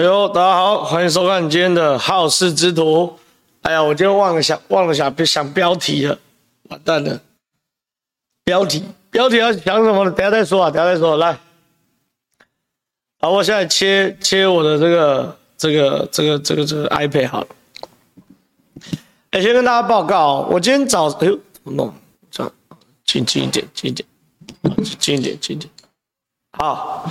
哎呦，大家好，欢迎收看今天的好事之徒。哎呀，我今天忘了想，忘了想想标题了，完蛋了。标题，标题要想什么呢？等下再说啊，等下再说。来，好，我现在切切我的这个这个这个这个这个 iPad 好了。哎，先跟大家报告，我今天早，哎呦，怎么弄？这样，近近一点，近一点，近一点，近一点。好，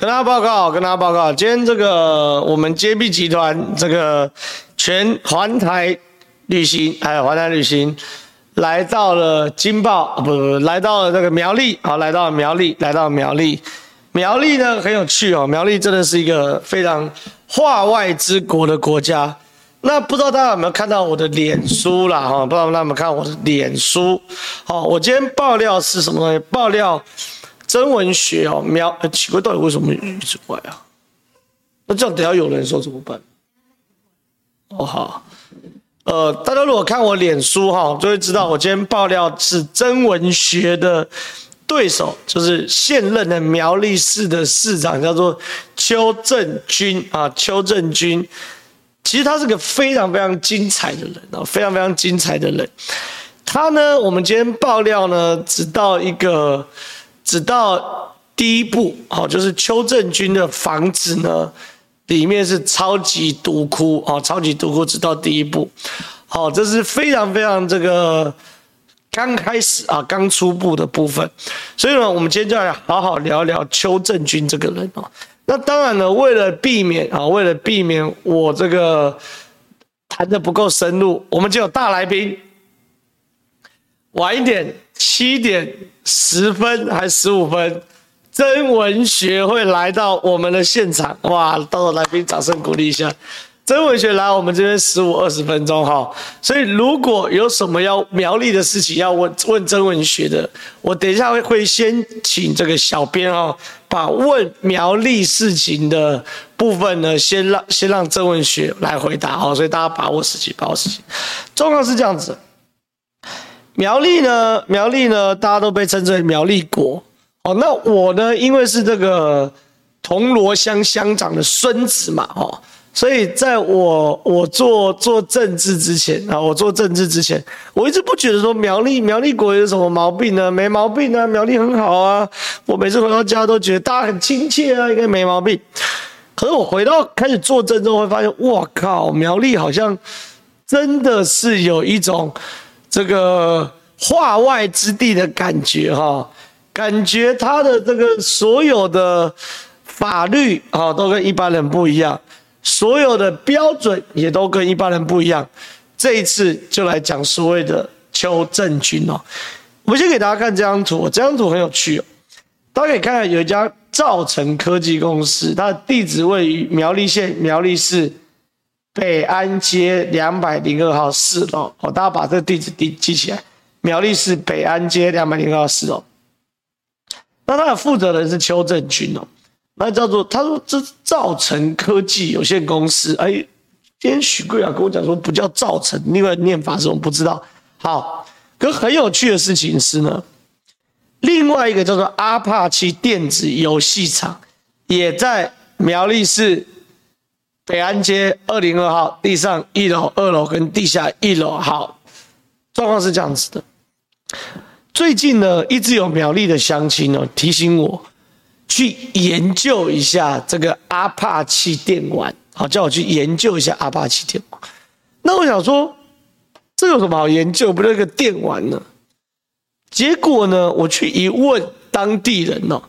跟大家报告，跟大家报告，今天这个我们接币集团这个全环台旅行，还有环台旅行，来到了金报，不不，来到了这个苗栗，好，来到了苗栗，来到了苗栗，苗栗呢很有趣哦，苗栗真的是一个非常化外之国的国家。那不知道大家有没有看到我的脸书啦？哈，不知道大家有没有看我的脸书？好，我今天爆料是什么东西？爆料真文学哦，苗，奇怪，到底为什么一直怪啊？那这样等下有人说怎么办？哦好，呃，大家如果看我脸书哈，就会知道我今天爆料是真文学的对手，就是现任的苗栗市的市长，叫做邱正军啊，邱正军。其实他是个非常非常精彩的人啊，非常非常精彩的人。他呢，我们今天爆料呢，只到一个，只到第一步，好，就是邱正军的房子呢，里面是超级毒窟啊，超级毒窟，只到第一步。好，这是非常非常这个刚开始啊，刚初步的部分。所以呢，我们今天就来好好聊聊邱正军这个人哦。那当然了，为了避免啊，为了避免我这个谈的不够深入，我们就有大来宾。晚一点，七点十分还是十五分，曾文学会来到我们的现场。哇，到了来宾，掌声鼓励一下。曾文学来我们这边十五二十分钟哈，所以如果有什么要苗栗的事情要问问曾文学的，我等一下会会先请这个小编哦，把问苗栗事情的部分呢，先让先让曾文学来回答哦，所以大家把握时机，把握时机。状况是这样子，苗栗呢，苗栗呢，大家都被称之为苗栗国哦，那我呢，因为是这个铜锣乡乡长的孙子嘛，哦。所以，在我我做做政治之前啊，我做政治之前，我一直不觉得说苗栗苗栗国有什么毛病呢？没毛病啊，苗栗很好啊。我每次回到家都觉得大家很亲切啊，应该没毛病。可是我回到开始做政之后，会发现，哇靠，苗栗好像真的是有一种这个化外之地的感觉哈，感觉他的这个所有的法律啊，都跟一般人不一样。所有的标准也都跟一般人不一样。这一次就来讲所谓的邱正军哦。我们先给大家看这张图，这张图很有趣哦。大家可以看看，有一家兆成科技公司，它的地址位于苗栗县苗栗市北安街两百零二号四楼。哦，大家把这地址记记起来，苗栗市北安街两百零二号四楼。那它的负责人是邱正军哦。那叫做，他说这是兆成科技有限公司。哎，今天许贵啊跟我讲说不叫兆成，另外念法是我们不知道。好，可很有趣的事情是呢，另外一个叫做阿帕奇电子游戏厂，也在苗栗市北安街二零二号地上一楼、二楼跟地下一楼。好，状况是这样子的。最近呢，一直有苗栗的乡亲哦提醒我。去研究一下这个阿帕奇电玩，好，叫我去研究一下阿帕奇电玩。那我想说，这有什么好研究？不就是个电玩呢？结果呢，我去一问当地人哦，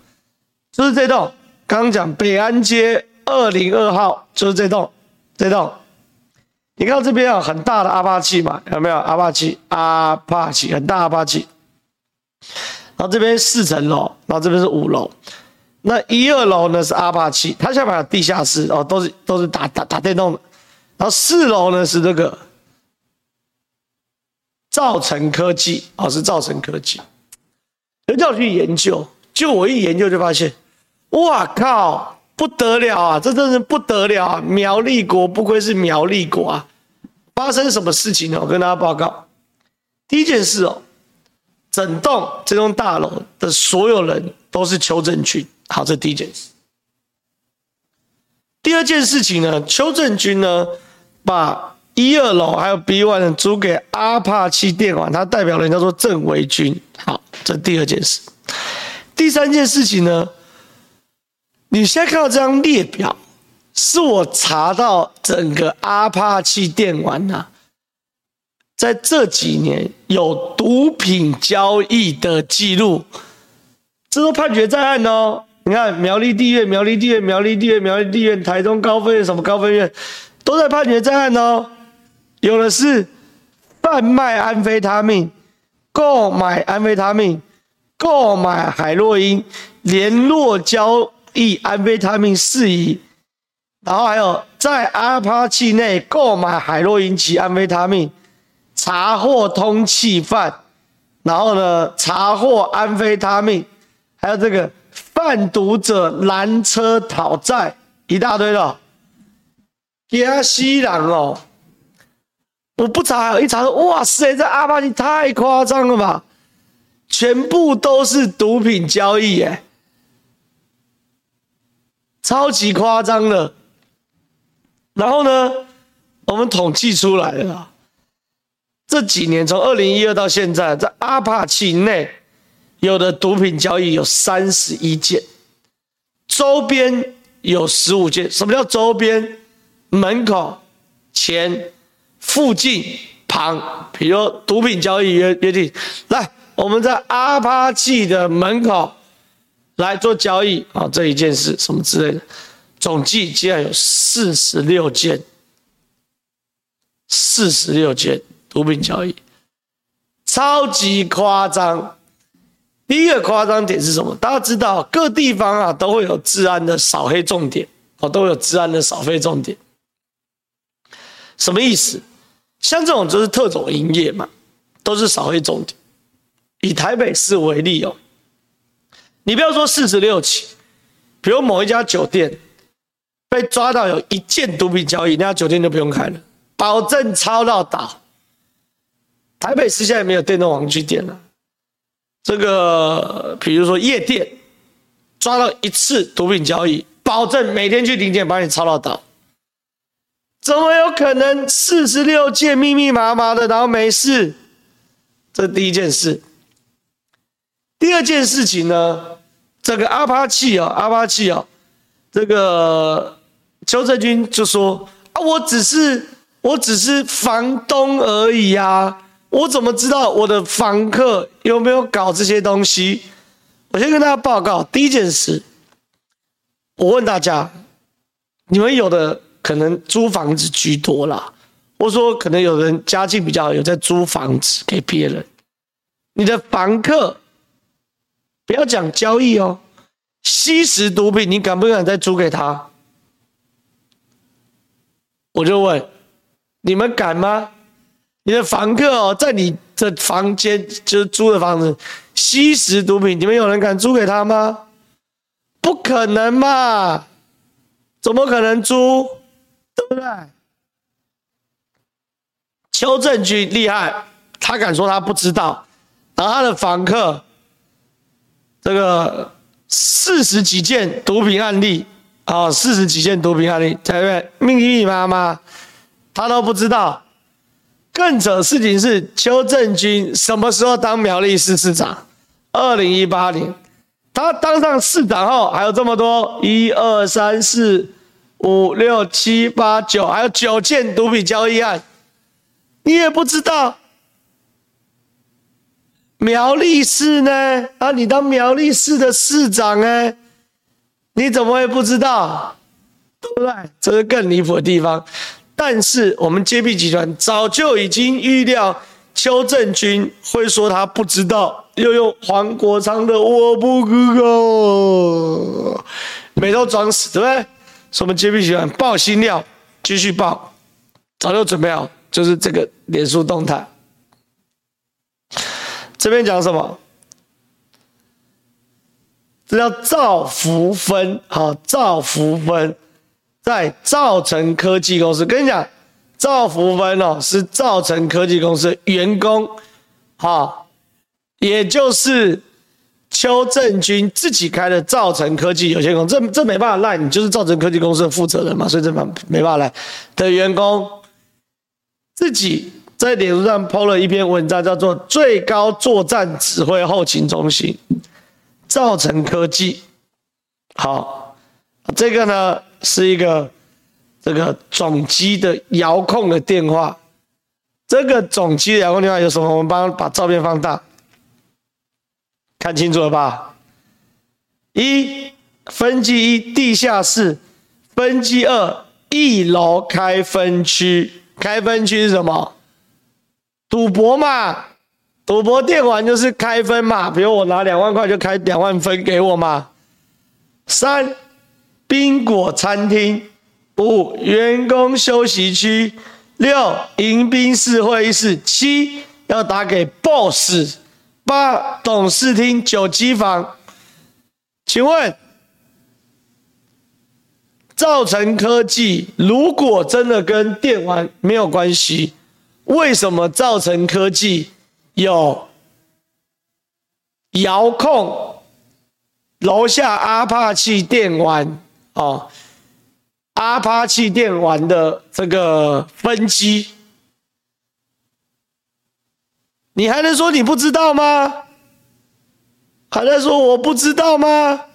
就是这栋，刚刚讲北安街二零二号，就是这栋，这栋。你看这边啊，很大的阿帕奇嘛，有没有？阿帕奇，阿帕奇，很大阿帕奇。然后这边四层楼，然后这边是五楼。那一二楼呢是阿帕奇，它下面有地下室哦，都是都是打打打电动的。然后四楼呢是这个兆成科技哦，是兆成科技。人叫我去研究，就我一研究就发现，哇靠，不得了啊！这真是不得了啊！苗栗国不愧是苗栗国啊！发生什么事情呢？我跟大家报告。第一件事哦，整栋这栋大楼的所有人都是邱正军。好，这第一件事。第二件事情呢，邱正军呢，把一二楼还有 B one 租给阿帕奇电网，他代表人叫做郑维军。好，这第二件事。第三件事情呢，你现在看到这张列表，是我查到整个阿帕奇电玩呐、啊，在这几年有毒品交易的记录，这都判决在案哦。你看苗栗地院、苗栗地院、苗栗地院、苗栗地院、台中高分院什么高分院，都在判决在案哦。有的是贩卖安非他命、购买安非他命、购买海洛因、联络交易安非他命事宜，然后还有在阿帕契内购买海洛因及安非他命，查获通缉犯，然后呢查获安非他命，还有这个。贩毒者拦车讨债，一大堆的，亚西人哦，我不查，一查说，哇塞，这阿帕奇太夸张了吧，全部都是毒品交易，耶，超级夸张的。然后呢，我们统计出来了，这几年从二零一二到现在，在阿帕奇内。有的毒品交易有三十一件，周边有十五件。什么叫周边？门口、前、附近、旁，比如毒品交易约约定，来，我们在阿帕契的门口来做交易啊，这一件事什么之类的，总计竟然有四十六件，四十六件毒品交易，超级夸张。第一个夸张点是什么？大家知道各地方啊都会有治安的扫黑重点哦，都有治安的扫黑重点。什么意思？像这种就是特种营业嘛，都是扫黑重点。以台北市为例哦，你不要说四十六起，比如某一家酒店被抓到有一件毒品交易，那家酒店就不用开了，保证抄到倒。台北市现在没有电动玩具店了。这个，比如说夜店，抓到一次毒品交易，保证每天去临检把你抄到倒。怎么有可能四十六件密密麻麻的，然后没事？这第一件事。第二件事情呢，这个阿帕契哦，阿帕契哦，这个邱正军就说啊，我只是我只是房东而已啊。我怎么知道我的房客有没有搞这些东西？我先跟大家报告第一件事。我问大家，你们有的可能租房子居多啦，或者说可能有人家境比较好，有在租房子给别人。你的房客不要讲交易哦，吸食毒品，你敢不敢再租给他？我就问，你们敢吗？你的房客哦，在你的房间就是租的房子吸食毒品，你们有人敢租给他吗？不可能嘛，怎么可能租？对不对？邱正军厉害，他敢说他不知道，然后他的房客这个四十几件毒品案例啊，四十几件毒品案例，对不对？密密麻麻，他都不知道。更扯事情是，邱正军什么时候当苗栗市市长？二零一八年，他当上市长后，还有这么多一二三四五六七八九，还有九件毒品交易案，你也不知道。苗栗市呢？啊，你当苗栗市的市长呢？你怎么会不知道？对不对？这是更离谱的地方。但是我们 JB 集团早就已经预料邱正军会说他不知道，又用黄国昌的我不知道，每都装死，对不对？所以我们 JB 集团爆新料，继续爆，早就准备好，就是这个脸书动态。这边讲什么？这叫赵福芬，好，赵福芬。在兆成科技公司，跟你讲，赵福芬哦，是兆成科技公司员工，哈，也就是邱正军自己开的造成科技有限公司，这这没办法赖，你就是造成科技公司的负责人嘛，所以这没没办法赖的员工自己在脸书上 PO 了一篇文章，叫做“最高作战指挥后勤中心”，造成科技。好，这个呢是一个这个总机的遥控的电话，这个总机的遥控电话有什么？我们帮把照片放大。看清楚了吧？一分机一地下室，分机二一楼开分区。开分区是什么？赌博嘛，赌博电玩就是开分嘛。比如我拿两万块就开两万分给我嘛。三宾果餐厅，五员工休息区，六迎宾室会议室，七要打给 boss。八董事厅九机房，请问造成科技如果真的跟电玩没有关系，为什么造成科技有遥控楼下阿帕奇电玩哦，阿帕奇电玩的这个分机？你还能说你不知道吗？还能说我不知道吗？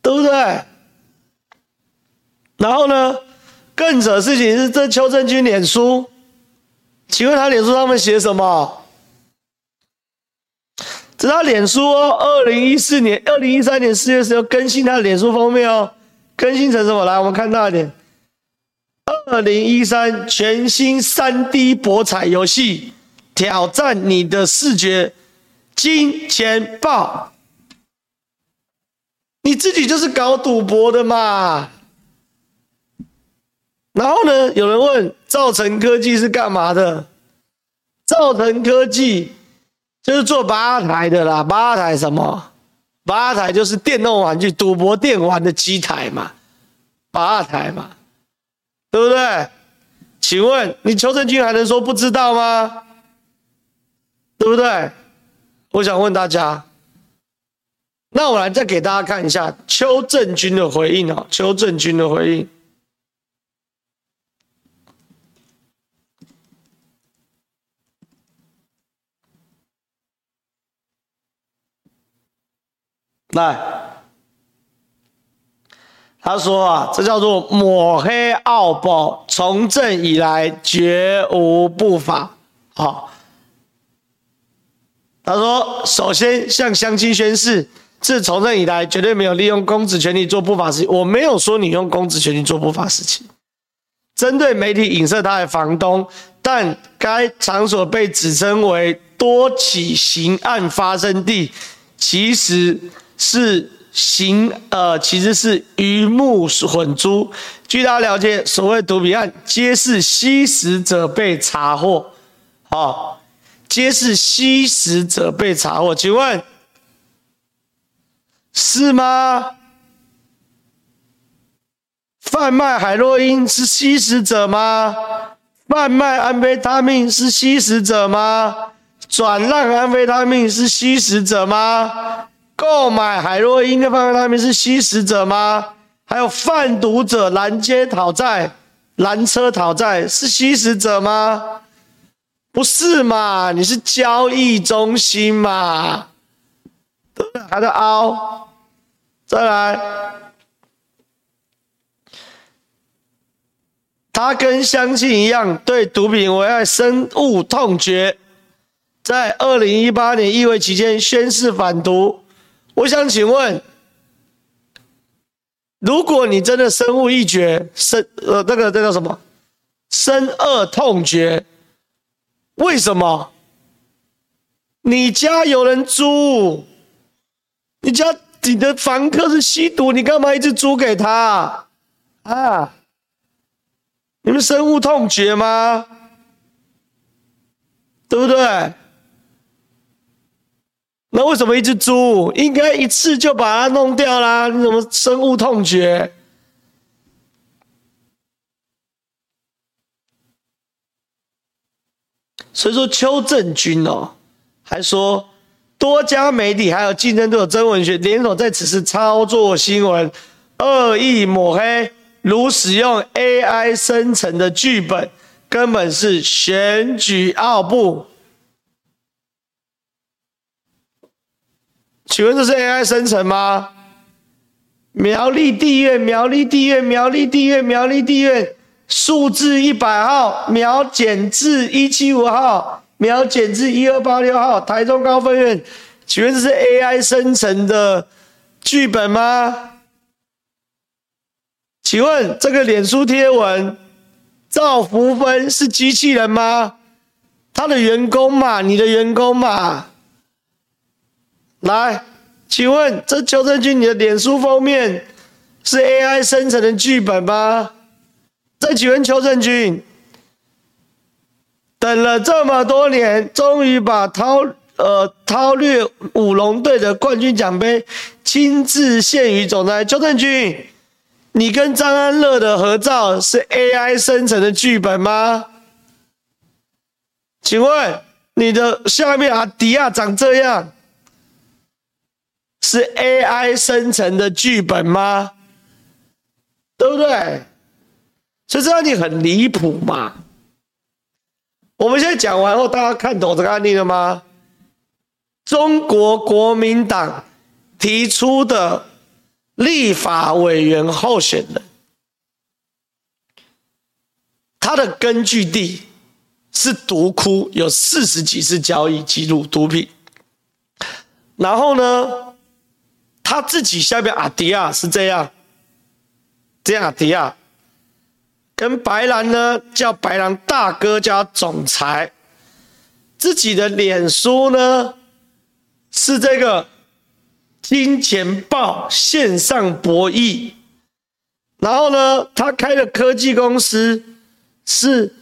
对不对？然后呢，更扯事情是，这邱正军脸书，请问他脸书上面写什么？这他脸书哦，二零一四年、二零一三年四月时候更新他的脸书封面哦，更新成什么？来，我们看大一点，二零一三全新三 D 博彩游戏。挑战你的视觉，金钱豹，你自己就是搞赌博的嘛。然后呢，有人问造成科技是干嘛的？造成科技就是做吧台的啦，吧台什么？吧台就是电动玩具、赌博电玩的机台嘛，吧台嘛，对不对？请问你邱正军还能说不知道吗？对不对？我想问大家，那我来再给大家看一下邱正军的回应哦，邱正军的回应。来，他说啊，这叫做抹黑奥宝，从政以来绝无不法，好。他说：“首先向乡亲宣誓，自从政以来，绝对没有利用公职权力做不法事情。我没有说你用公职权力做不法事情。针对媒体影射他的房东，但该场所被指称为多起刑案发生地，其实是行呃，其实是鱼目混珠。据他了解，所谓毒品案，皆是吸食者被查获。好。”皆是吸食者被查获，请问是吗？贩卖海洛因是吸食者吗？贩卖安非他命是吸食者吗？转让安非他命是吸食者吗？购买海洛因的贩卖他命是吸食者吗？还有贩毒者拦街讨债、拦车讨债是吸食者吗？不是嘛？你是交易中心嘛？对不对？还在凹，再来。他跟乡亲一样，对毒品危害深恶痛绝，在二零一八年议会期间宣誓反毒。我想请问，如果你真的深恶一绝，深呃那个那叫什么？深恶痛绝。为什么？你家有人租，你家你的房客是吸毒，你干嘛一直租给他？啊？你们深恶痛绝吗？对不对？那为什么一只猪？应该一次就把它弄掉啦。你怎么深恶痛绝？所以说邱正军哦，还说多家媒体还有竞争对手真文学联手在此次操作新闻，恶意抹黑，如使用 AI 生成的剧本，根本是选举奥布。请问这是 AI 生成吗？苗栗地院，苗栗地院，苗栗地院，苗栗地院，数字一百号，苗减至一七五号，苗减至一二八六号，台中高分院，请问这是 AI 生成的剧本吗？请问这个脸书贴文，赵福芬是机器人吗？他的员工嘛，你的员工嘛？来，请问这邱正军，你的脸书封面是 AI 生成的剧本吗？再请问邱正军，等了这么多年，终于把韬呃韬略舞龙队的冠军奖杯亲自献于总裁。邱正军，你跟张安乐的合照是 AI 生成的剧本吗？请问你的下面阿迪亚长这样？是 AI 生成的剧本吗？对不对？所以这案例很离谱嘛。我们现在讲完后，大家看懂这个案例了吗？中国国民党提出的立法委员候选人，他的根据地是毒窟，有四十几次交易记录毒品，然后呢？他自己下面阿迪亚是这样，这样阿迪亚。跟白兰呢叫白兰大哥加总裁，自己的脸书呢是这个金钱豹线上博弈，然后呢他开的科技公司是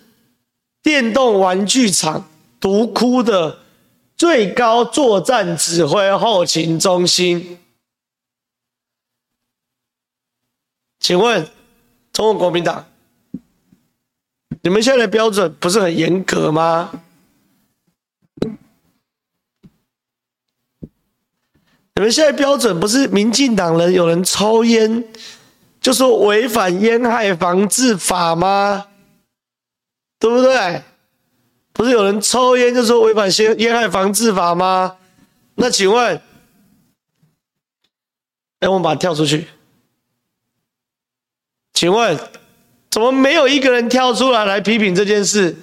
电动玩具厂独窟的最高作战指挥后勤中心。请问，中国国民党，你们现在的标准不是很严格吗？你们现在标准不是民进党人有人抽烟，就说违反烟害防治法吗？对不对？不是有人抽烟就说违反烟烟害防治法吗？那请问，哎，我们把它跳出去。请问，怎么没有一个人跳出来来批评这件事？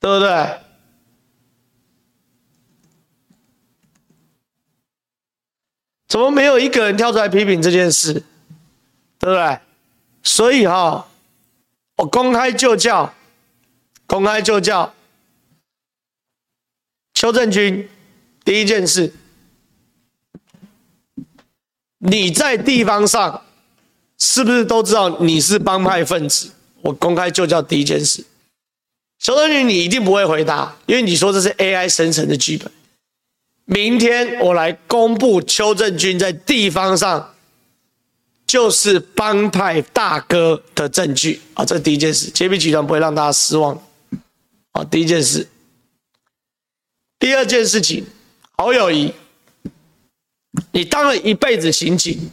对不对？怎么没有一个人跳出来批评这件事？对不对？所以哈，我公开就教，公开就教，邱正军。第一件事，你在地方上是不是都知道你是帮派分子？我公开就叫第一件事。邱正军，你一定不会回答，因为你说这是 AI 生成的剧本。明天我来公布邱正军在地方上就是帮派大哥的证据啊！这第一件事，洁癖集团不会让大家失望。好，第一件事，第二件事情。侯友宜，你当了一辈子刑警，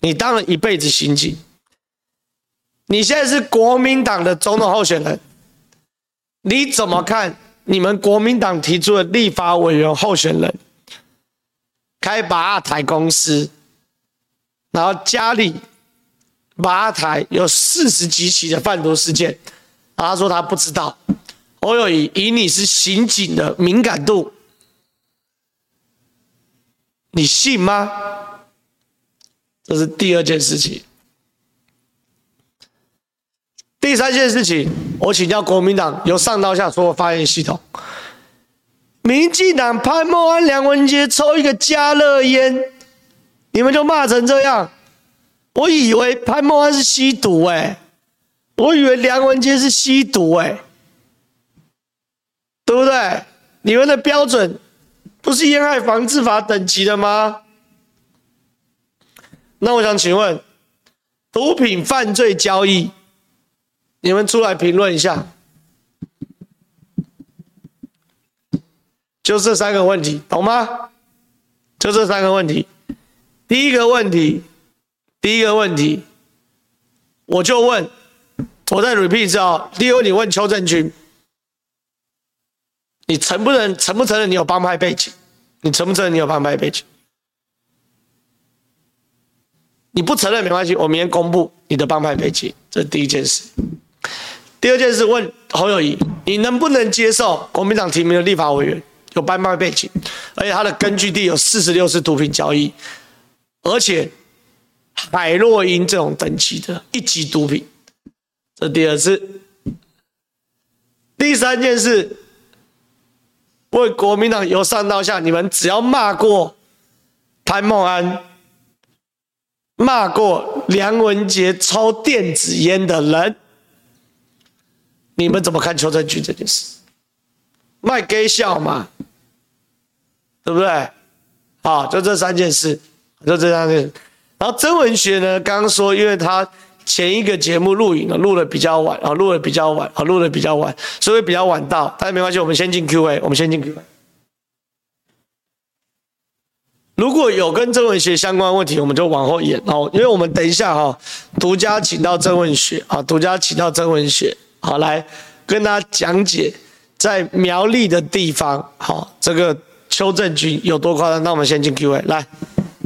你当了一辈子刑警，你现在是国民党的总统候选人，你怎么看你们国民党提出的立法委员候选人？开八台公司，然后家里八台有四十几起的贩毒事件，他说他不知道，侯友谊以你是刑警的敏感度。你信吗？这是第二件事情。第三件事情，我请教国民党由上到下所有发言系统，民进党潘孟安、梁文杰抽一个加热烟，你们就骂成这样。我以为潘孟安是吸毒哎、我以为梁文杰是吸毒哎、欸，对不对？你们的标准。不是烟害防治法等级的吗？那我想请问，毒品犯罪交易，你们出来评论一下。就这三个问题，懂吗？就这三个问题。第一个问题，第一个问题，我就问，我在 repeat 一次哦。第一个问题问邱正军，你承不承承不承认你有帮派背景？你承不承认你有帮派背景？你不承认没关系，我明天公布你的帮派背景，这是第一件事。第二件事问侯友谊，你能不能接受国民党提名的立法委员？有帮派背景，而且他的根据地有四十六次毒品交易，而且海洛因这种等级的一级毒品，这第二次。第三件事，为国民党由上到下，你们只要骂过潘孟安，骂过梁文杰抽电子烟的人，你们怎么看邱振军这件事？卖给笑嘛？对不对？好，就这三件事，就这三件事。然后曾文学呢，刚刚说，因为他前一个节目录影了，录的比较晚，啊，录的比较晚，啊，录的比较晚，所以比较晚到，但是没关系，我们先进 Q&A，我们先进 Q&A。如果有跟曾文学相关问题，我们就往后延哦，因为我们等一下哈，独家请到曾文学啊，独家请到曾文学，好，来跟大家讲解在苗栗的地方，好，这个。邱正军有多夸张？那我们先进 Q&A 来，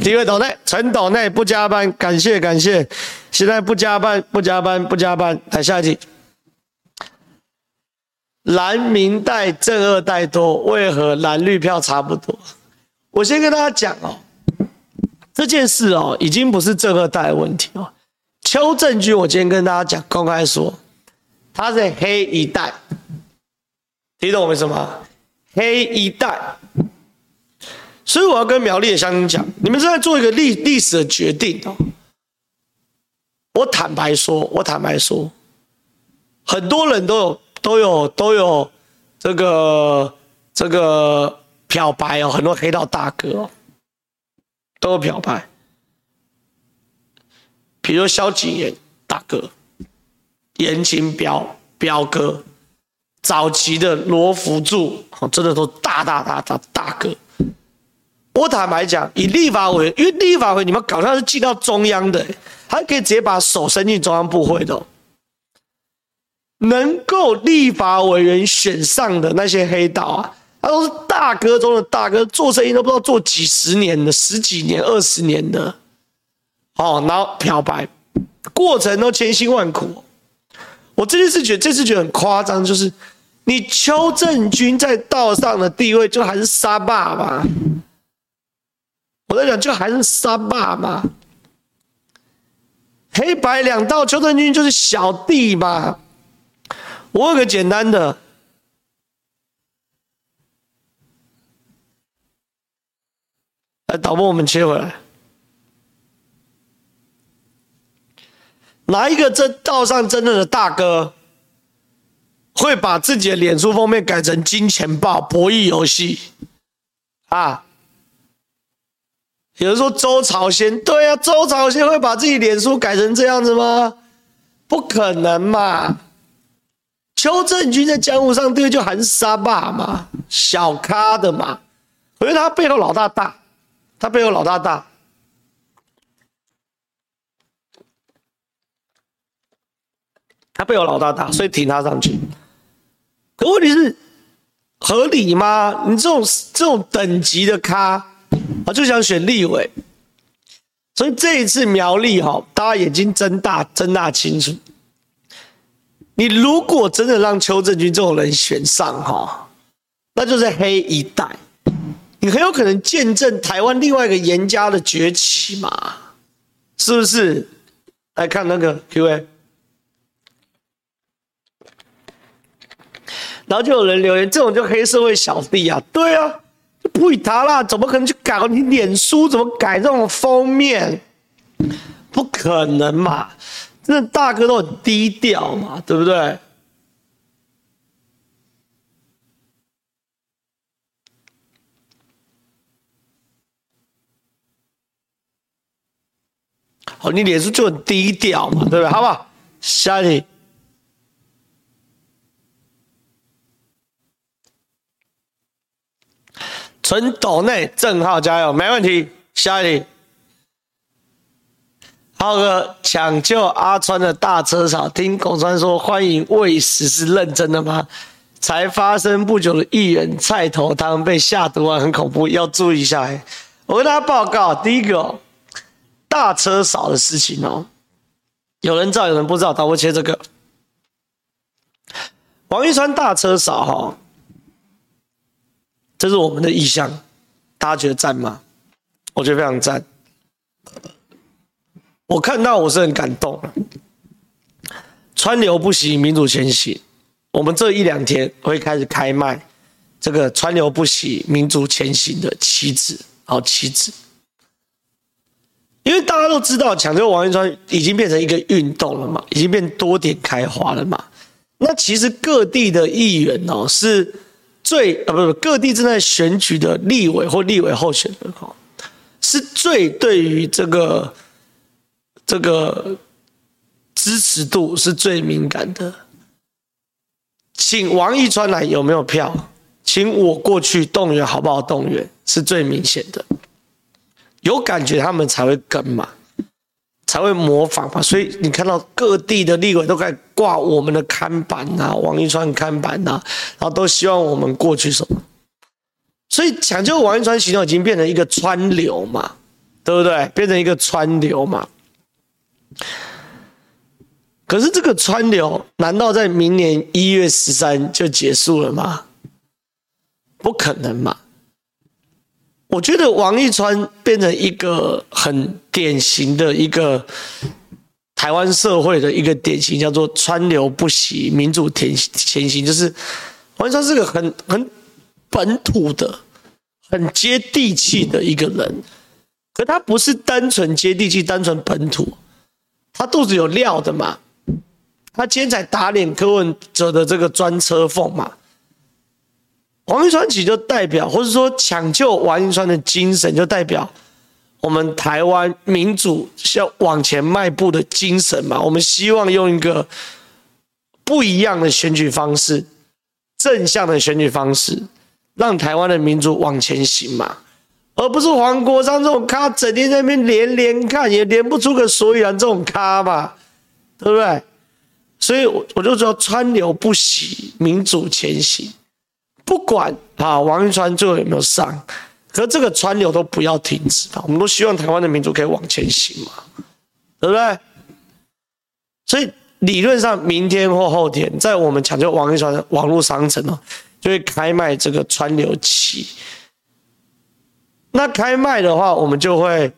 第一位斗内陈斗内不加班，感谢感谢。现在不加班不加班不加班，来下一题。蓝民代正二代多，为何蓝绿票差不多？我先跟大家讲哦，这件事哦，已经不是正二代的问题哦。邱正军，我今天跟大家讲，公开说，他是黑一代，听懂我为什么？黑一代。所以我要跟苗栗的乡亲讲，你们正在做一个历历史的决定哦。我坦白说，我坦白说，很多人都有都有都有这个这个漂白哦，很多黑道大哥哦都有漂白，比如萧景琰大哥、颜清标标哥、早期的罗福柱哦，真的都大大大大大哥。我坦白讲，以立法委员，因为立法委员你们搞像是进到中央的，还可以直接把手伸进中央部会的，能够立法委员选上的那些黑道啊，他都是大哥中的大哥，做生意都不知道做几十年的、十几年、二十年的，哦，然后漂白，过程都千辛万苦。我这次觉得，这次觉得很夸张，就是你邱正军在道上的地位，就还是沙霸吧。我在讲，就还是三爸嘛，黑白两道，邱正军就是小弟嘛。我有个简单的，来导播，我们切回来，哪一个这道上真正的大哥，会把自己的脸书封面改成金钱豹博弈游戏啊？有人说周朝先，对啊，周朝先会把自己脸书改成这样子吗？不可能嘛！邱正军在江湖上地位就还是沙霸嘛，小咖的嘛。可是他背后老大大，他背后老大大，他背后老大大，所以挺他上去。可问题是合理吗？你这种这种等级的咖。啊，就想选立委，所以这一次苗栗哈，大家眼睛睁大，睁大清楚。你如果真的让邱正军这种人选上哈，那就是黑一代，你很有可能见证台湾另外一个严家的崛起嘛，是不是？来看那个 Q&A，然后就有人留言，这种就黑社会小弟啊，对啊。不会他啦，怎么可能去改？你脸书怎么改这种封面？不可能嘛！这大哥都很低调嘛，对不对？好，你脸书就很低调嘛，对不对？好不好？下一题，纯斗内正浩加油，没问题。下一题，浩哥抢救阿川的大车嫂，听孔川说欢迎喂食是认真的吗？才发生不久的艺人菜头汤被下毒啊，很恐怖，要注意一下。我跟大家报告，第一个大车嫂的事情哦，有人知道，有人不知道，但我切这个。王一川大车嫂哈，这是我们的意向，大家觉得赞吗？我觉得非常赞。我看到我是很感动。川流不息，民主前行。我们这一两天会开始开卖这个川流不息、民主前行的旗子，好旗帜。因为大家都知道，抢救王一川已经变成一个运动了嘛，已经变多点开花了嘛。那其实各地的议员哦，是最啊不不，各地正在选举的立委或立委候选人哈，是最对于这个这个支持度是最敏感的。请王一川来有没有票？请我过去动员好不好？动员是最明显的，有感觉他们才会跟嘛。才会模仿嘛，所以你看到各地的立委都在挂我们的看板呐，王一川看板呐，然后都希望我们过去什么，所以抢救王一川行动已经变成一个川流嘛，对不对？变成一个川流嘛。可是这个川流难道在明年一月十三就结束了吗？不可能嘛。我觉得王一川变成一个很典型的一个台湾社会的一个典型，叫做“川流不息，民主前前行”。就是王一川是个很很本土的、很接地气的一个人，可他不是单纯接地气、单纯本土，他肚子有料的嘛。他今天才打脸柯文哲的这个专车凤嘛。王一川其实就代表，或者说抢救王一川的精神，就代表我们台湾民主要往前迈步的精神嘛。我们希望用一个不一样的选举方式，正向的选举方式，让台湾的民主往前行嘛，而不是黄国昌这种咖，整天在那边连连看，也连不出个所以然，这种咖嘛，对不对？所以我就说，川流不息，民主前行。不管啊，王一川最后有没有上，可是这个川流都不要停止啊！我们都希望台湾的民主可以往前行嘛，对不对？所以理论上，明天或后天，在我们抢救王一川的网络商城哦，就会开卖这个川流旗。那开卖的话，我们就会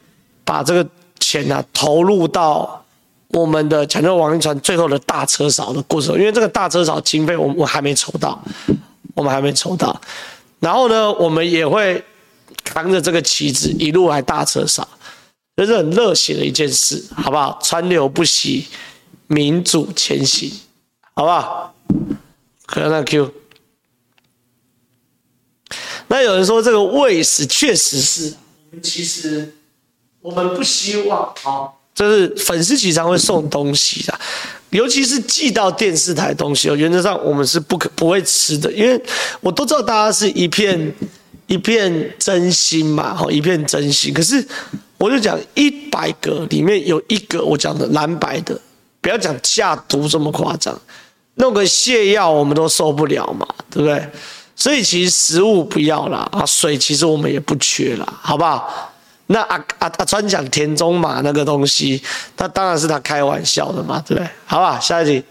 把这个钱呢、啊、投入到我们的抢救王一川最后的大车少的过程，因为这个大车少经费，我我还没筹到。我们还没抽到，然后呢，我们也会扛着这个旗子一路来大车上，这是很热血的一件事，好不好？川流不息，民主前行，好不好？可能那 Q。那有人说这个喂食确实是，其实我们不希望啊，就是粉丝经常会送东西的。尤其是寄到电视台东西哦，原则上我们是不可不会吃的，因为我都知道大家是一片一片真心嘛，哈，一片真心。可是我就讲一百个里面有一个我讲的蓝白的，不要讲下毒这么夸张，弄个泻药我们都受不了嘛，对不对？所以其实食物不要啦，啊，水其实我们也不缺啦，好不好？那阿阿阿川讲田中马那个东西，那当然是他开玩笑的嘛，对不对？好吧，下一题。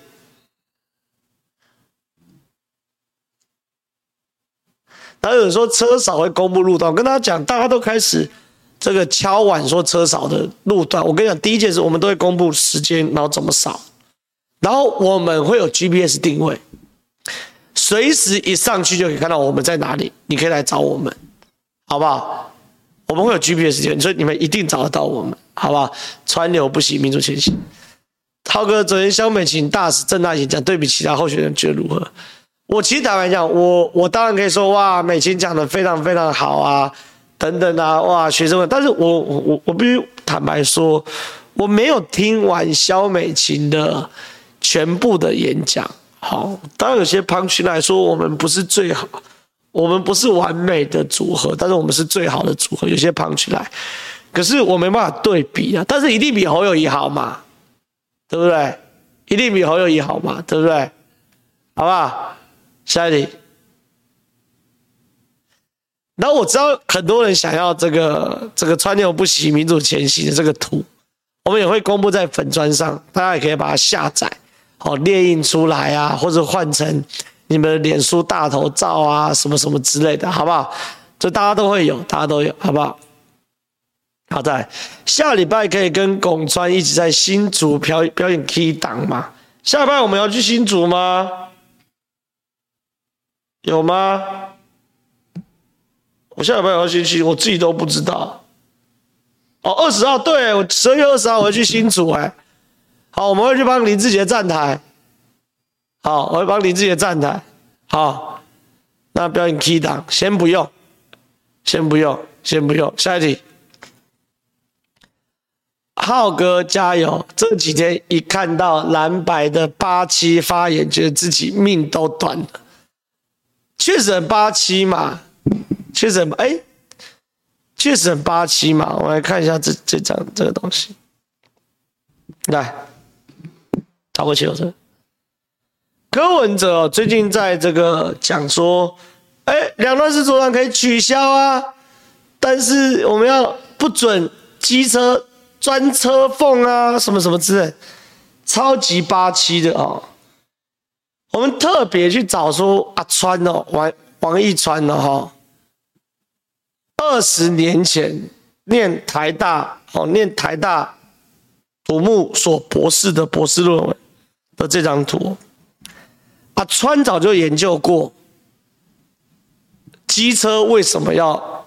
然后有人说车少会公布路段，我跟大家讲，大家都开始这个敲碗说车少的路段。我跟你讲，第一件事我们都会公布时间，然后怎么扫，然后我们会有 GPS 定位，随时一上去就可以看到我们在哪里，你可以来找我们，好不好？我们会有 GPS 点，所以你们一定找得到我们，好不好？川流不息，民主前行。涛哥，昨天萧美琴大使郑大演讲，对比其他候选人觉得如何？我其实坦白讲，我我当然可以说，哇，美琴讲的非常非常好啊，等等啊，哇，学生们。但是我我我我必须坦白说，我没有听完萧美琴的全部的演讲。好，当然有些旁群来说我们不是最好。我们不是完美的组合，但是我们是最好的组合。有些胖起来，可是我没办法对比啊，但是一定比侯友宜好嘛，对不对？一定比侯友宜好嘛，对不对？好不好？下一题。然后我知道很多人想要这个这个川流不息、民主前行的这个图，我们也会公布在粉砖上，大家也可以把它下载，好列印出来啊，或者换成你们脸书大头照啊，什么什么之类的，好不好？这大家都会有，大家都有，好不好？好在下礼拜可以跟拱川一起在新竹表表演 key 档吗？下礼拜我们要去新竹吗？有吗？我下礼拜要去去，我自己都不知道。哦，二十号，对，我十二月二十号我会去新竹哎。好，我们会去帮林志杰站台。好，我会帮林志杰站台。好，那表演 key 档先不用，先不用，先不用。下一题，浩哥加油！这几天一看到蓝白的八七发言，觉得自己命都断了。确实很八七嘛。确实很，哎，确实很八七嘛。我来看一下这这张这个东西，来，找过去有这。柯文哲最近在这个讲说，哎，两段式左转可以取消啊，但是我们要不准机车钻车缝啊，什么什么之类，超级八七的哦。我们特别去找出阿川哦，王王义川的哈。二十年前念台大哦，念台大土木所博士的博士论文的这张图，啊，川早就研究过机车为什么要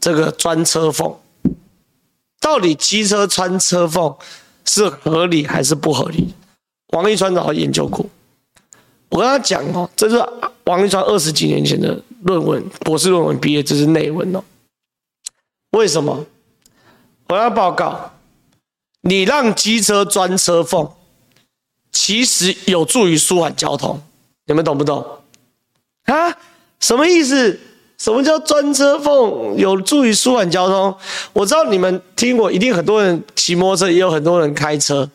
这个钻车缝，到底机车穿车缝是合理还是不合理？王一川早研究过，我跟他讲哦，这是王一川二十几年前的。论文，博士论文毕业，这是内文哦。为什么？我要报告，你让机车钻车缝，其实有助于舒缓交通。你们懂不懂？啊？什么意思？什么叫钻车缝有助于舒缓交通？我知道你们听过，一定很多人骑摩托车，也有很多人开车。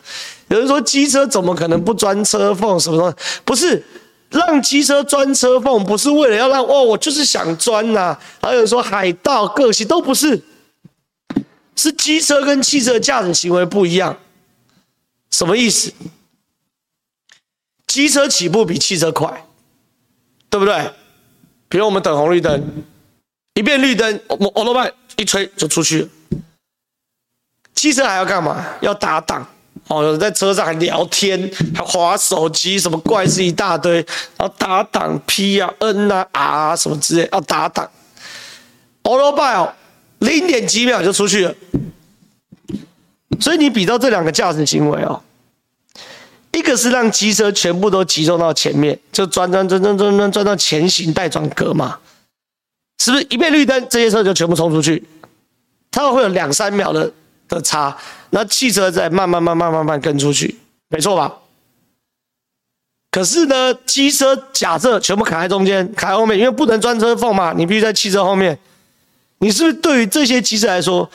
有人说机车怎么可能不钻车缝？什么东西？不是。让机车钻车缝不是为了要让哦，我就是想钻呐、啊。还有人说海盗个性都不是，是机车跟汽车驾驶行为不一样。什么意思？机车起步比汽车快，对不对？比如我们等红绿灯，一变绿灯，我欧罗拜一吹就出去了。汽车还要干嘛？要打档。哦，有人在车上还聊天，还滑手机，什么怪事一大堆，然后打档 P 啊、N 啊、R 啊什么之类，要打档。Autobike 哦，零点几秒就出去了。所以你比到这两个驾驶行为哦，一个是让机车全部都集中到前面，就转转转转转转转到前行带转格嘛，是不是？一变绿灯，这些车就全部冲出去，它会有两三秒的的差。那汽车在慢慢慢慢慢慢跟出去，没错吧？可是呢，机车假设全部卡在中间，卡在后面，因为不能钻车缝嘛，你必须在汽车后面。你是不是对于这些机车来说，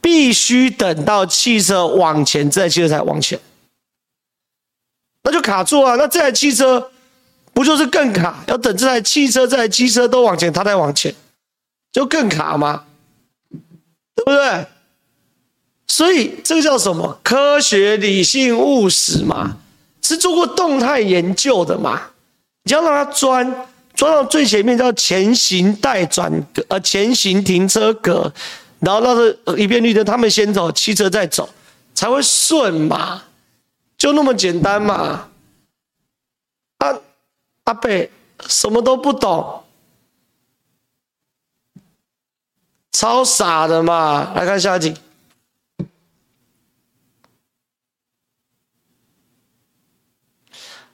必须等到汽车往前，这台汽车才往前？那就卡住啊！那这台汽车不就是更卡？要等这台汽车、这台机车都往前，它再往前，就更卡吗？对不对？所以这个叫什么？科学、理性、务实嘛，是做过动态研究的嘛？你要让它钻，钻到最前面叫前行带转格，呃，前行停车格，然后那是一变绿灯，他们先走，汽车再走，才会顺嘛，就那么简单嘛。阿、啊、阿北什么都不懂，超傻的嘛！来看下一集。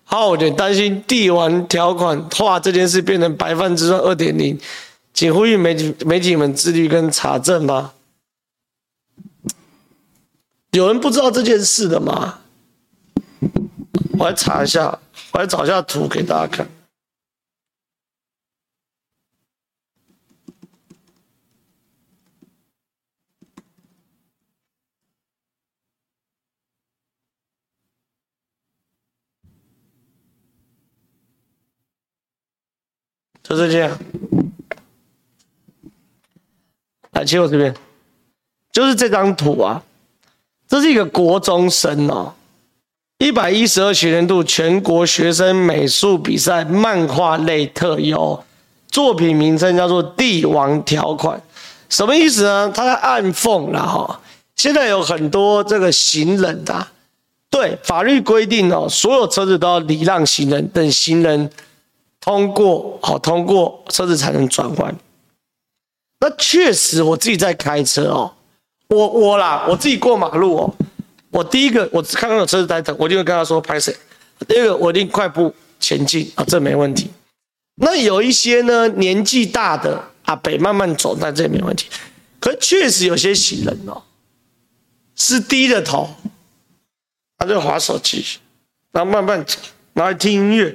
好，我有点担心帝王条款化这件事变成白饭之乱二点零，请呼吁媒体媒体们自律跟查证吧。有人不知道这件事的吗？我来查一下我来找一下图给大家看。就这件来切我这边。就是这张图啊这是一个国中生哦。一百一十二学年度全国学生美术比赛漫画类特优，作品名称叫做《帝王条款》，什么意思呢？他在暗讽了哈，现在有很多这个行人啊，对法律规定哦，所有车子都要礼让行人，等行人通过，好通过车子才能转弯。那确实，我自己在开车哦，我我啦，我自己过马路哦，我第一个我看到有车子在等，我就会跟他说拍谁。第二个我一定快步前进啊，这没问题。那有一些呢年纪大的阿北慢慢走，那这也没问题。可确实有些行人哦，是低着头，他就滑手机，然后慢慢走，然后听音乐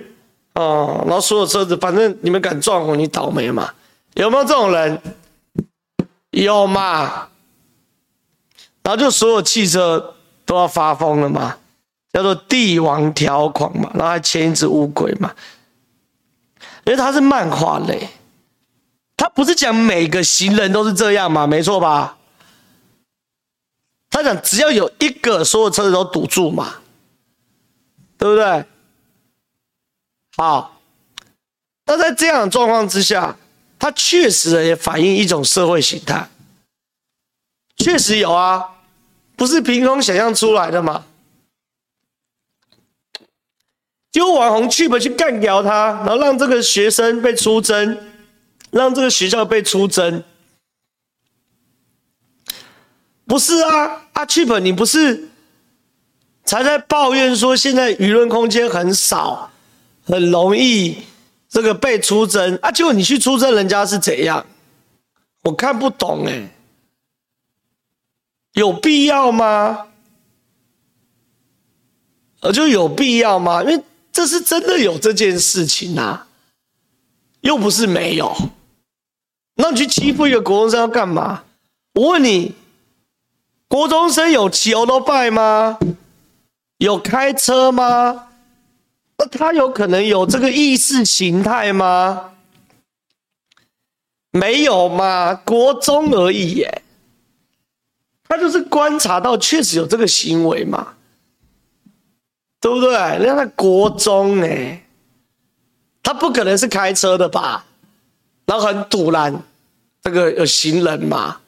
啊，然后所有车子，反正你们敢撞我，你倒霉嘛。有没有这种人？有嘛？然后就所有汽车都要发疯了嘛，叫做帝王条款嘛，然后还牵一只乌龟嘛，因为它是漫画类，它不是讲每个行人都是这样嘛，没错吧？他讲只要有一个，所有车子都堵住嘛，对不对？好，那在这样的状况之下。它确实也反映一种社会形态，确实有啊，不是凭空想象出来的嘛。就网红去不去干掉他，然后让这个学生被出征，让这个学校被出征，不是啊？啊去本你不是才在抱怨说现在舆论空间很少，很容易。这个被出征啊，结果你去出征人家是怎样？我看不懂哎，有必要吗？呃，就有必要吗？因为这是真的有这件事情啊，又不是没有。那你去欺负一个国中生要干嘛？我问你，国中生有骑欧罗拜吗？有开车吗？那他有可能有这个意识形态吗？没有嘛，国中而已耶。他就是观察到确实有这个行为嘛，对不对？人家在国中哎，他不可能是开车的吧？然后很堵拦，这个有行人嘛？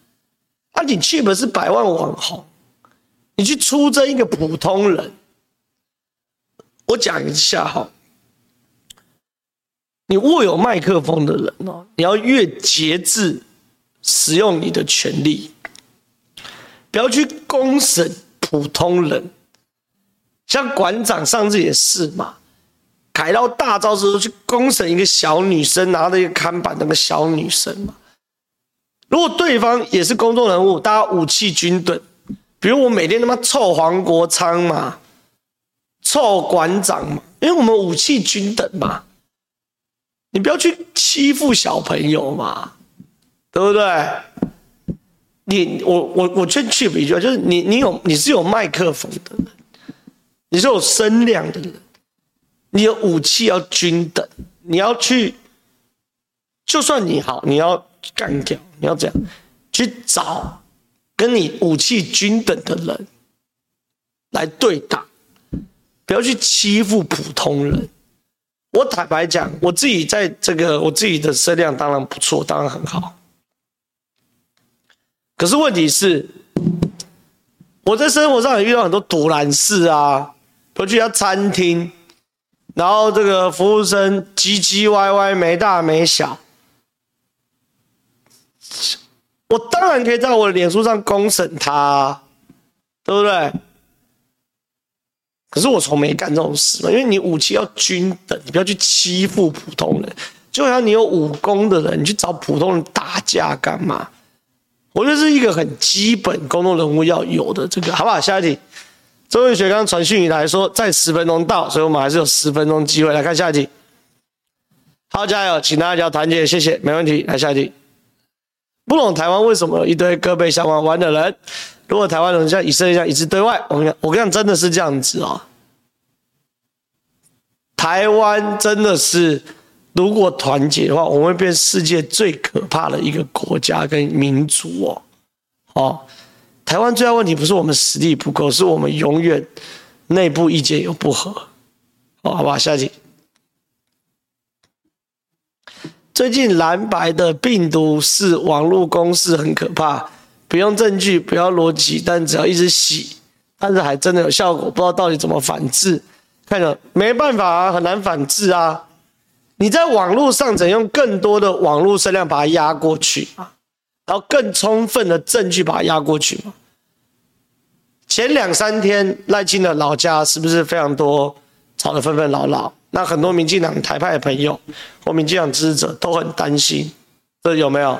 啊，你去不是百万网红，你去出征一个普通人。我讲一下哈，你握有麦克风的人哦，你要越节制使用你的权利，不要去公审普通人。像馆长上次也是嘛，凯到大招之后去公审一个小女生，拿着一个看板那个小女生嘛。如果对方也是公众人物，大家武器均等，比如我每天他妈臭黄国昌嘛。臭馆长嘛，因为我们武器均等嘛，你不要去欺负小朋友嘛，对不对？你我我我劝去比较，就是你你有你是有麦克风的人，你是有声量的人，你有武器要均等，你要去，就算你好，你要干掉，你要这样去找跟你武器均等的人来对打。不要去欺负普通人。我坦白讲，我自己在这个我自己的声量当然不错，当然很好。可是问题是，我在生活上也遇到很多赌烂事啊。比如去一家餐厅，然后这个服务生唧唧歪歪、没大没小，我当然可以在我的脸书上公审他啊，对不对？可是我从没干这种事嘛，因为你武器要均等，你不要去欺负普通人。就像你有武功的人，你去找普通人打架干嘛？我觉得是一个很基本公众人物要有的这个，好不好？下一题，周文学刚传讯来说，再十分钟到，所以我们还是有十分钟机会来看下一题。好，加油，请大家团结，谢谢，没问题。来下一题，不懂台湾为什么有一堆各被想玩玩的人？如果台湾人像以色列一样一致对外，我跟你讲，我跟你讲，真的是这样子哦。台湾真的是如果团结的话，我们会变世界最可怕的一个国家跟民族哦。哦，台湾最大问题不是我们实力不够，是我们永远内部意见有不合。哦，好吧，下一题。最近蓝白的病毒式网络攻势很可怕，不用证据，不要逻辑，但只要一直洗，但是还真的有效果，不知道到底怎么反制。看着没办法啊，很难反制啊。你在网络上怎用更多的网络声量把它压过去啊？然后更充分的证据把它压过去吗？前两三天赖清德老家是不是非常多吵得纷纷扰扰？那很多民进党台派的朋友或民进党支持者都很担心，这有没有？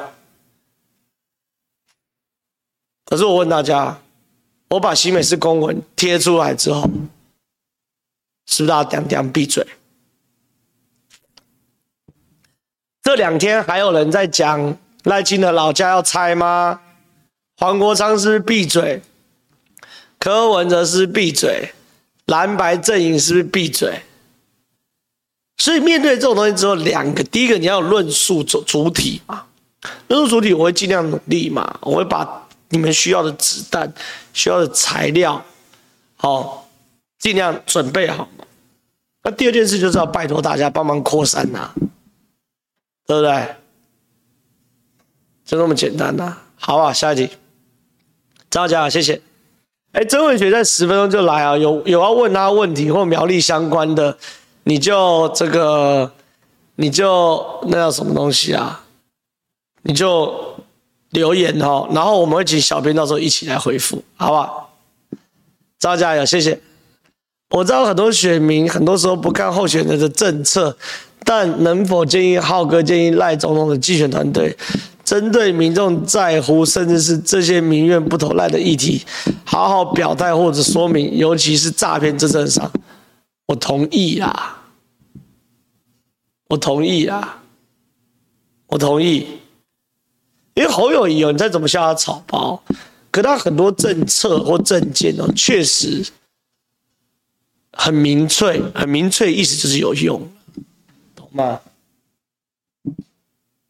可是我问大家，我把新美式公文贴出来之后，是不是大家讲讲闭嘴？这两天还有人在讲赖清德老家要拆吗？黄国昌是闭嘴？柯文哲是闭嘴？蓝白阵营是不是闭嘴？所以面对这种东西，只有两个：第一个，你要论述主主体嘛，论述主体，我会尽量努力嘛，我会把你们需要的子弹、需要的材料，好，尽量准备好。那第二件事就是要拜托大家帮忙扩散呐，对不对？就那么简单呐。好啊，下一题，张家，谢谢。哎，曾文学在十分钟就来啊，有有要问他问题或苗栗相关的。你就这个，你就那叫什么东西啊？你就留言哦，然后我们会请小编到时候一起来回复，好不好？招加油，谢谢。我知道很多选民很多时候不看候选人的政策，但能否建议浩哥建议赖总统的竞选团队，针对民众在乎甚至是这些民怨不投赖的议题，好好表态或者说明，尤其是诈骗政策上。我同意啦，我同意啦，我同意，因为侯友谊哦，你再怎么笑他草包，可他很多政策或政见哦，确实很明确，很明确，意思就是有用，懂吗？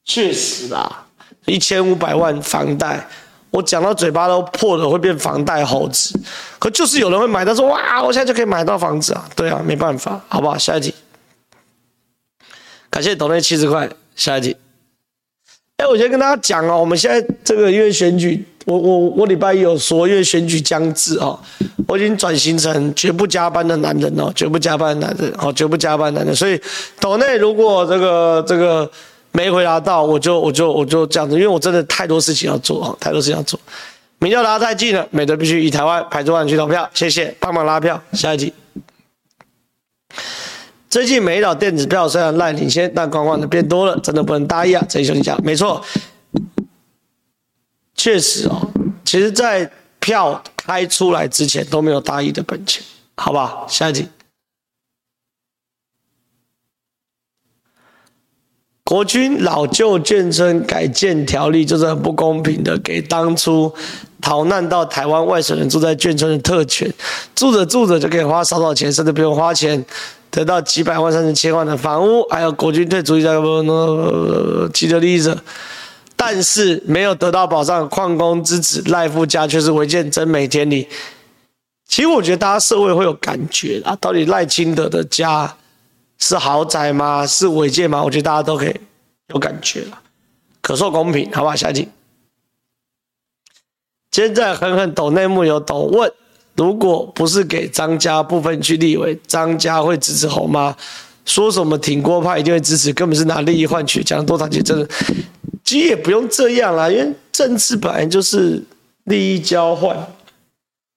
确实啦，一千五百万房贷。我讲到嘴巴都破了，会变房贷猴子。可就是有人会买，他说：“哇，我现在就可以买到房子啊！”对啊，没办法，好不好？下一题，感谢抖内七十块。下一题，哎，我先跟大家讲哦，我们现在这个因为选举，我我我礼拜一有说，因为选举将至哦，我已经转型成绝不加班的男人哦，绝不加班的男人哦，绝不加班的男人。所以岛内如果这个这个。没回答到，我就我就我就这样子，因为我真的太多事情要做，太多事情要做。民调拉太近了，美德必须以台湾排除万去投票，谢谢，帮忙拉票。下一集，最近美岛电子票虽然赖领先，但观望的变多了，真的不能大意啊！这一兄弟讲没错，确实哦，其实，在票开出来之前都没有大意的本钱，好吧？下一题。国军老旧眷村改建条例就是很不公平的，给当初逃难到台湾外省人住在眷村的特权，住着住着就可以花少少钱，甚至不用花钱，得到几百万甚至千万的房屋，还有国军退出一下不既得利益者，但是没有得到保障，矿工之子赖夫家却是违建真美天理。其实我觉得大家社会会有感觉啊，到底赖清德的家。是豪宅吗？是违建吗？我觉得大家都可以有感觉了，可受公平，好不好？下一题。现在狠狠抖内幕有抖问，如果不是给张家部分去立委，张家会支持侯吗？说什么挺郭派一定会支持，根本是拿利益换取，讲多长期真的，其实也不用这样啦，因为政治本来就是利益交换。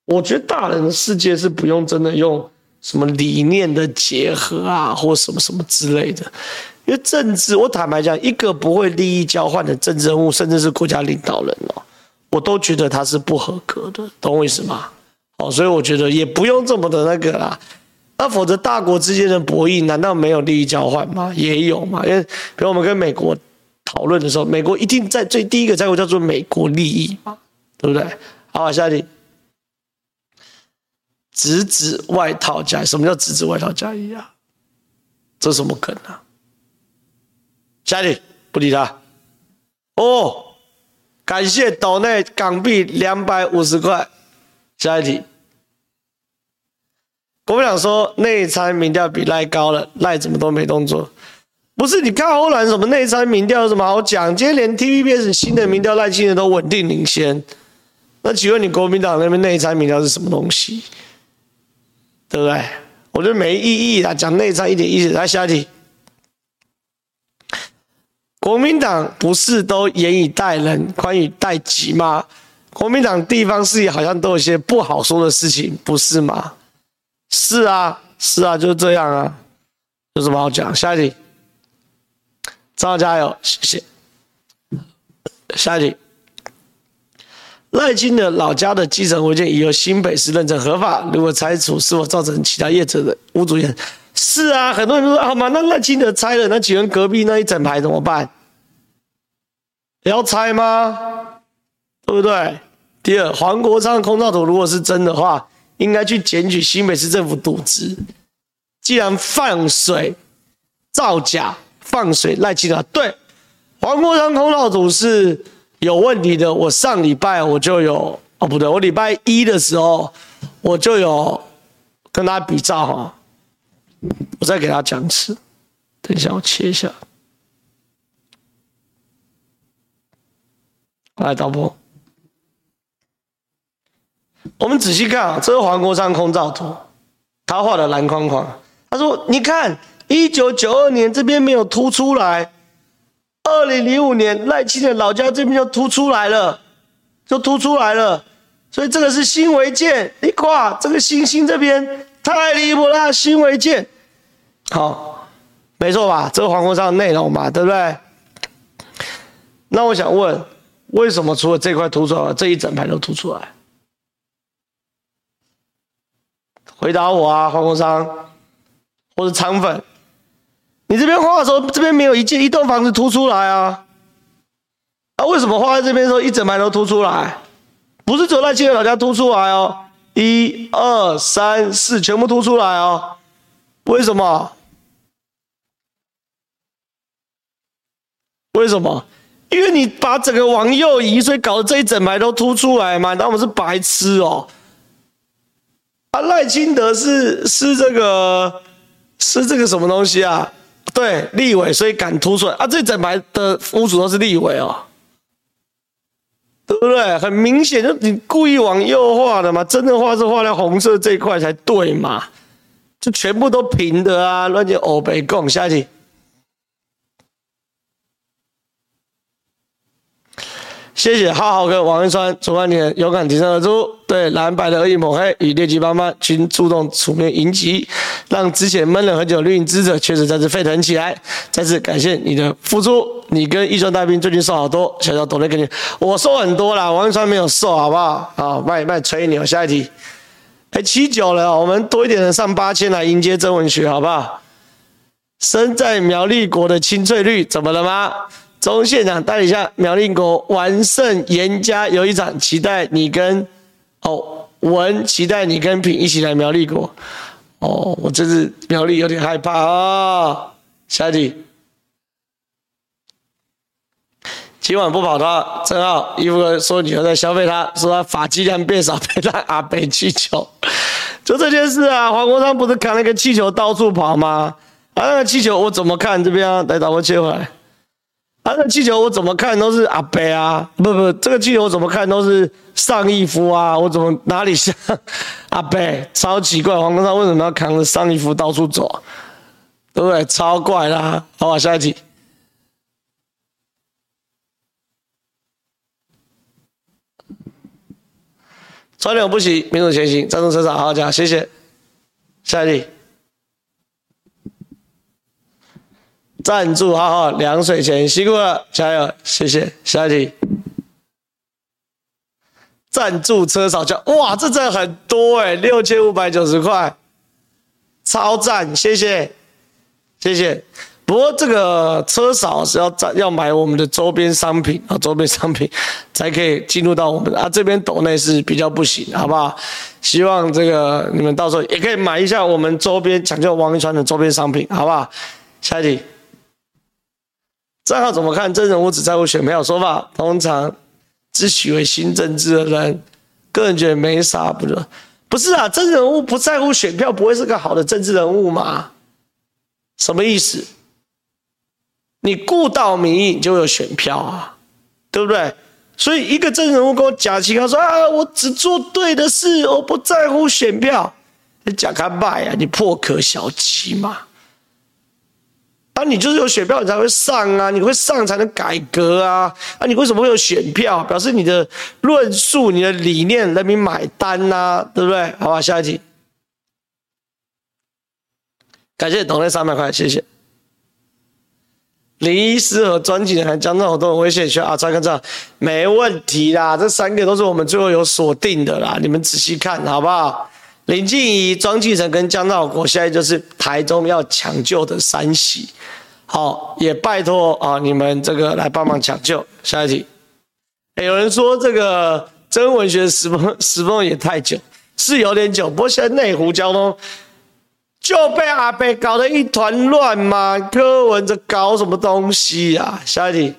我觉得大人的世界是不用真的用。什么理念的结合啊，或什么什么之类的，因为政治，我坦白讲，一个不会利益交换的政治人物，甚至是国家领导人哦，我都觉得他是不合格的，懂我意思吗？哦，所以我觉得也不用这么的那个啦，那否则大国之间的博弈，难道没有利益交换吗？也有嘛，因为比如我们跟美国讨论的时候，美国一定在最第一个在乎叫做美国利益嘛，对不对？好，下一题。直指外套加，什么叫直指外套加一啊？这是什么梗啊？下一题，不理他。哦，感谢岛内港币两百五十块。下一题。国民党说内参民调比赖高了，赖怎么都没动作？不是，你看欧蓝什么内参民调有什么好讲？今天连 TVBS 新的民调赖清德都稳定领先。那请问你国民党那边内参民调是什么东西？对不对？我觉得没意义啊，讲内参一点意思。来下一题，国民党不是都严以待人，宽以待己吗？国民党地方势力好像都有些不好说的事情，不是吗？是啊，是啊，就是这样啊，有什么好讲？下一题，张加油，谢谢。下一题。赖清德老家的继承违建已由新北市认证合法，如果拆除，是否造成其他业者的无主权？是啊，很多人都说好嘛，那赖清德拆了，那请问隔壁那一整排怎么办？要拆吗？对不对？第二，黄国昌的空照图如果是真的话，应该去检举新北市政府渎职。既然放水造假，放水赖清德。对，黄国昌空照图是。有问题的，我上礼拜我就有哦，不对，我礼拜一的时候我就有跟他比照哈，我再给他讲一次，等一下我切一下，来导播，我们仔细看啊，这是黄国昌空照图，他画的蓝框框，他说你看一九九二年这边没有凸出来。二零零五年赖清德老家这边就凸出来了，就凸出来了，所以这个是新违建。你看这个星星这边太离谱了，新违建。好，没错吧？这个黄国昌的内容嘛，对不对？那我想问，为什么除了这块凸出来，这一整排都凸出来？回答我啊，黄国昌，或者肠粉。你这边画的时候，这边没有一间一栋房子凸出来啊？啊，为什么画在这边的时候一整排都凸出来？不是只有赖清德老家凸出来哦，一二三四全部凸出来哦。为什么？为什么？因为你把整个往右移，所以搞得这一整排都凸出来嘛。那我们是白痴哦。啊，赖清德是是这个是这个什么东西啊？对，立委，所以敢凸出来啊！这整排的屋主都是立委哦，对不对？很明显，就你故意往右画的嘛，真的画是画在红色这一块才对嘛，就全部都平的啊，乱七欧北共。下一题。谢谢浩浩哥、王一川、楚万年勇敢挺身而出，对蓝白的恶意抹黑与劣迹斑斑均主动出面迎击，让之前闷了很久绿营支持者确实再次沸腾起来。再次感谢你的付出，你跟一川大兵最近瘦好多，小小抖内给你，我瘦很多啦，王一川没有瘦，好不好？好，卖卖吹牛。下一题，哎，七九了，我们多一点人上八千来迎接曾文学，好不好？身在苗栗国的青翠绿，怎么了吗？中县长带领下苗栗国完胜严家有一场，期待你跟哦文，期待你跟品一起来苗栗国。哦，我这次苗栗有点害怕啊、哦。下一题，今晚不跑他，正好衣服哥说女儿在消费他，说他发际量变少，被他阿北气球。就这件事啊，黄国昌不是扛了个气球到处跑吗？啊，那个气球我怎么看？这边啊，来，导播切回来。啊，那气球我怎么看都是阿北啊，不不，这个气球我怎么看都是上义夫啊，我怎么哪里像阿北？超奇怪，黄国昌为什么要扛着上义夫到处走？对不对？超怪啦！好吧，下一题。川流不息，民主前行，赞助车场好好讲，谢谢。下一题。赞助浩浩凉水钱辛苦了，加油，谢谢。下一题，赞助车少价，哇，这真的很多哎，六千五百九十块，超赞，谢谢，谢谢。不过这个车少是要赞要买我们的周边商品啊，周边商品才可以进入到我们啊这边抖内是比较不行，好不好？希望这个你们到时候也可以买一下我们周边抢救王一川的周边商品，好不好？下一题。账号怎么看？真人物只在乎选票说法，通常自诩为新政治的人，个人觉得没啥不的。不是啊，真人物不在乎选票，不会是个好的政治人物吗？什么意思？你顾到民意，你就有选票啊，对不对？所以一个真人物跟我假情，他说啊，我只做对的事，我不在乎选票。你假开麦啊，你破壳小鸡嘛。你就是有选票，你才会上啊！你会上才能改革啊！啊，你为什么会有选票？表示你的论述、你的理念，人民买单呐、对不对？好吧，下一题。感谢董内三百块，谢谢。林医师和庄敬还将那好多人危险学啊，张跟这没问题啦，这三个都是我们最后有锁定的啦，你们仔细看好不好？林静怡、庄敬诚跟江道国，现在就是台中要抢救的三喜，好，也拜托啊，你们这个来帮忙抢救。下一题，有人说这个真文学十分十分也太久，是有点久，不过现在内湖交通就被阿北搞得一团乱嘛，柯文哲搞什么东西啊？下一题，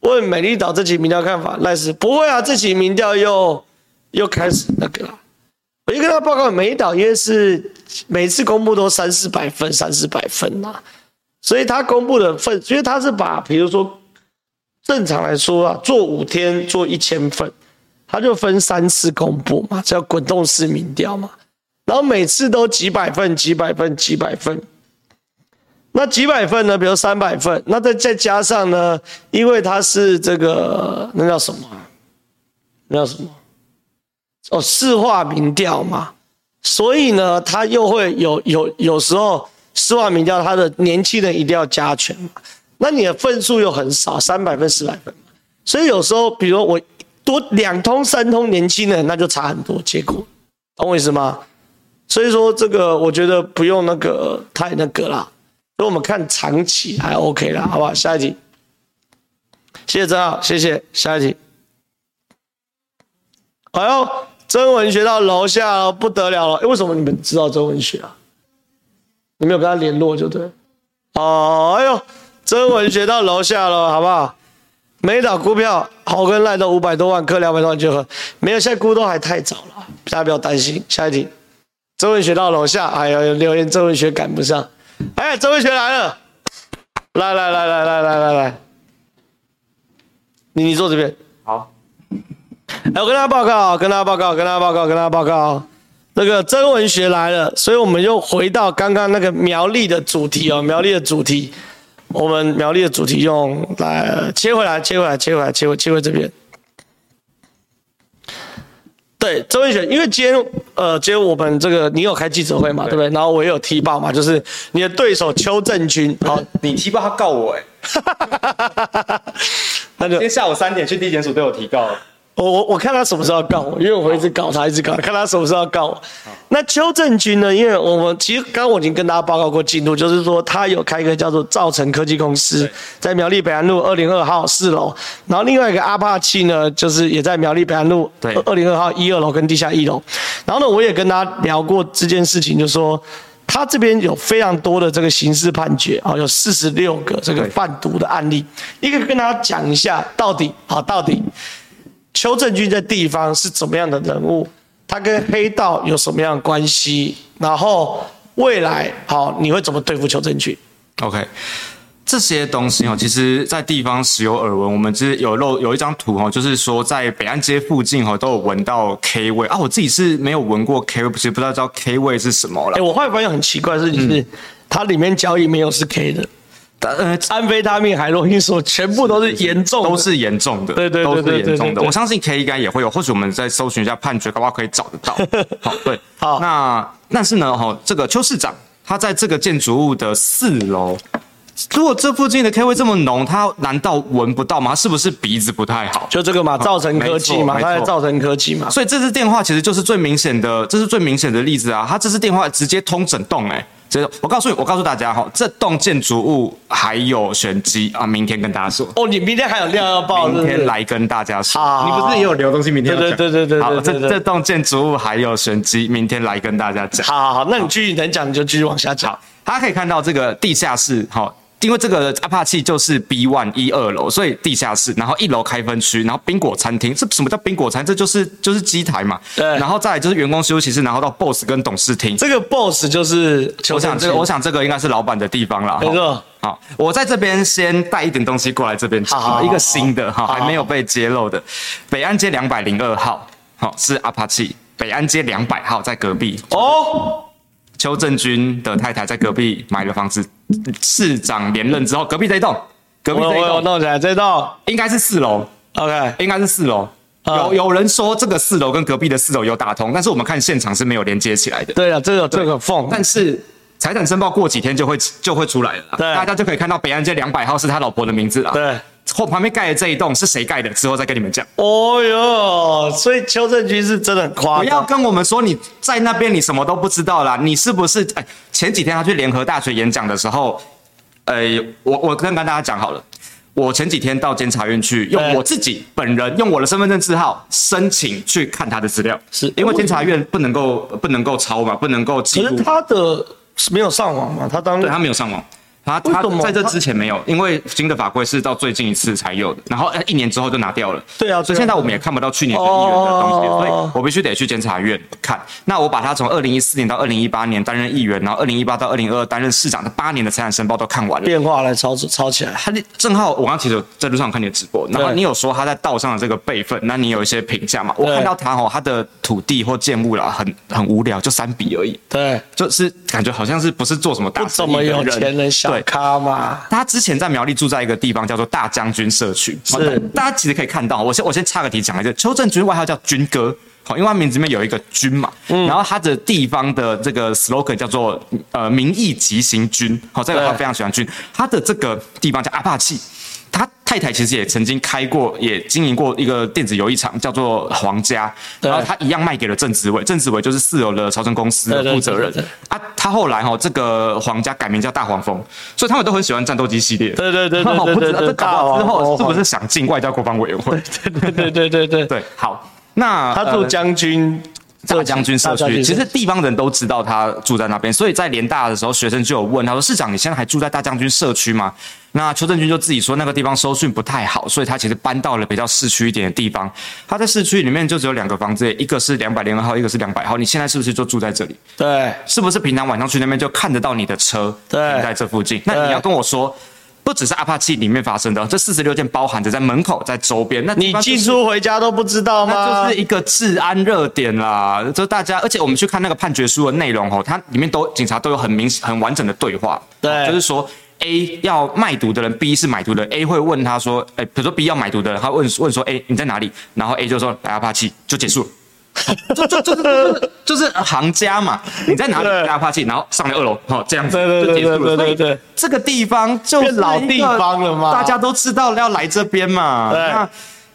问美丽岛这期民调看法，赖是不会啊，这期民调又。又开始那个了，我就跟他报告，美丽岛因为是每次公布都三四百份，三四百份呐，所以他公布的份，因为他是把，比如说正常来说啊，做五天做一千份，他就分三次公布嘛，叫滚动式民调嘛，然后每次都几百份，几百份，几百份，那几百份呢，比如三百份，那再再加上呢，因为他是这个那叫什么？那叫什么？哦，市话民调嘛，所以呢，他又会有有有时候市话民调，他的年轻人一定要加权嘛，那你的份数又很少，三百分、四百分，所以有时候，比如我多两通、三通年轻人，那就差很多结果，懂我意思吗？所以说这个我觉得不用那个太那个啦，所以我们看长期还 OK 啦，好不好？下一题，谢谢曾浩，谢谢，下一题，哎呦。曾文学到楼下了，不得了了！哎，为什么你们知道曾文学啊？你没有跟他联络就对。哦，哎呦，曾文学到楼下了，好不好？美岛股票好跟赖都五百多万，氪两百多万就喝。没有，现在估都还太早了，大家不要担心。下一题，曾文学到楼下，哎呦，留言曾文学赶不上。哎，曾文学来了，来来来来来来来来，你你坐这边。好。来，我跟大家报告，跟大家报告，跟大家报告，跟大家报告，那个曾文学来了，所以我们又回到刚刚那个苗栗的主题哦，苗栗的主题，我们苗栗的主题用来切回来，切回来，切回来，切回，切回这边。对，曾文学，因为今天呃，今天我们这个你有开记者会嘛，对不对？然后我也有踢爆嘛，就是你的对手邱正军，好，你踢爆他告我哎，那就今天下午三点去地检署对我提告。我我我看他什么时候要告我，因为我会一直搞他，一直搞他，看他什么时候要告我。那邱正军呢？因为我们其实刚刚我已经跟大家报告过进度，就是说他有开一个叫做造成科技公司，在苗栗北安路二零二号四楼，然后另外一个阿帕奇呢，就是也在苗栗北安路二零二号一二楼跟地下一楼。然后呢，我也跟他聊过这件事情，就是说他这边有非常多的这个刑事判决啊，有四十六个这个贩毒的案例，一个跟大家讲一下到底好到底。邱正军在地方是怎么样的人物？他跟黑道有什么样的关系？然后未来好，你会怎么对付邱正军？OK，这些东西哦，其实在地方时有耳闻。我们其实有漏有一张图哦，就是说在北安街附近哦，都有闻到 K 味啊。我自己是没有闻过 K 味，其实不知道知道 K 味是什么了。哎，我后来发现很奇怪的事情是，它里面交易没有是 K 的。呃，安非他命、海洛因说全部都是严重，都是严重的，对对对对，对，对，对，对，我相信 K 应该也会有，或许我们再搜寻一下判决，搞不好可以找得到。好，对，好，那但是呢，哈，这个邱市长他在这个建筑物的四楼，如果这附近的 K 味这么浓，他难道闻不到吗？他是不是鼻子不太好？就这个嘛，造成科技嘛，他在造成科技嘛。所以这支电话其实就是最明显的，这是最明显的例子啊！他这支电话直接通整栋，哎。这我告诉你，我告诉大家哈，这栋建筑物还有玄机啊！明天跟大家说。哦，你明天还有料要报？明天来跟大家说。好，你不是也有留东西？明天对对对对对。好，这这栋建筑物还有玄机，明天来跟大家讲。好好好，那你继续能讲你就继续往下讲。大家可以看到这个地下室，哈，因为这个阿帕契就是 B one 一二楼，所以地下室，然后一楼开分区，然后宾果餐厅。这什么叫宾果餐？这就是就是机台嘛。对。然后再来就是员工休息室，然后到 boss 跟董事厅。这个 boss 就是，我想这个，我想这个应该是老板的地方了。没错。好，我在这边先带一点东西过来这边，一个新的哈，还没有被揭露的，北安街两百零二号，好，是阿帕契。北安街两百号在隔壁哦。邱正军的太太在隔壁买了房子，市长连任之后，隔壁这一栋，隔壁这一栋。弄起来，这栋。应该是四楼，OK，应该是四楼。有有人说这个四楼跟隔壁的四楼有打通，但是我们看现场是没有连接起来的。对啊，这个这个缝，但是财产申报过几天就会就会出来了，对，大家就可以看到北安街两百号是他老婆的名字了，对。后旁边盖的这一栋是谁盖的？之后再跟你们讲。哦哟，所以邱正军是真的很夸张。不要跟我们说你在那边，你什么都不知道啦。你是不是？哎，前几天他去联合大学演讲的时候，呃，我我跟跟大家讲好了，我前几天到监察院去，用我自己本人用我的身份证字号申请去看他的资料，是因为监察院不能够不能够抄嘛，不能够记录。可是他的是没有上网嘛？他当对他没有上网。他他在这之前没有，因为新的法规是到最近一次才有的，然后一年之后就拿掉了。对啊，所以现在我们也看不到去年的议员的东西，所以我必须得去监察院看。那我把他从二零一四年到二零一八年担任议员，然后二零一八到二零二二担任市长的八年的财产申报都看完了。变化来抄抄起来。他正好我刚其实在路上看你的直播，然后你有说他在道上的这个辈分，那你有一些评价嘛？我看到他哦，他的土地或建物啦，很很无聊，就三笔而已。对，就是感觉好像是不是做什么大生意的人，不怎么有钱人小咖嘛。他之前在苗栗住在一个地方叫做大将军社区，是。大家其实可以看到，我先我先插个题讲一下，邱正军外号叫军哥，好，因为他名字里面有一个军嘛，嗯，然后他的地方的这个 slogan 叫做呃民意急行军，好，这个他非常喜欢军，他的这个地方叫阿帕契。他太太其实也曾经开过，也经营过一个电子游艺场，叫做皇家。然后他一样卖给了郑子伟，郑子伟就是四楼的朝圣公司的负责人。啊，他后来哈，这个皇家改名叫大黄蜂，所以他们都很喜欢战斗机系列。对对对对对，不知道这搞完之后是不是想进外交国防委员会？对对对对对对 对。好，那他做将军。大将军社区，其实地方人都知道他住在那边，所以在联大的时候，学生就有问他说：“市长，你现在还住在大将军社区吗？”那邱正军就自己说，那个地方收讯不太好，所以他其实搬到了比较市区一点的地方。他在市区里面就只有两个房子，一个是两百零二号，一个是两百号。你现在是不是就住在这里？对，是不是平常晚上去那边就看得到你的车停在这附近？那你要跟我说。不只是阿帕契里面发生的，这四十六件包含着在门口、在周边。那你进出回家都不知道吗？那就是一个治安热点啦。就大家，而且我们去看那个判决书的内容哦，它里面都警察都有很明很完整的对话。对，就是说 A 要卖毒的人，B 是买毒的，A 会问他说，哎，比如说 B 要买毒的人，他问问说，哎，你在哪里？然后 A 就说来阿帕契，就结束了。就就就就是就是行家嘛，你在哪里？阿帕气，然后上来二楼，好，这样子就结束了。对对对，这个地方就老地方了嘛，大家都知道要来这边嘛。对。那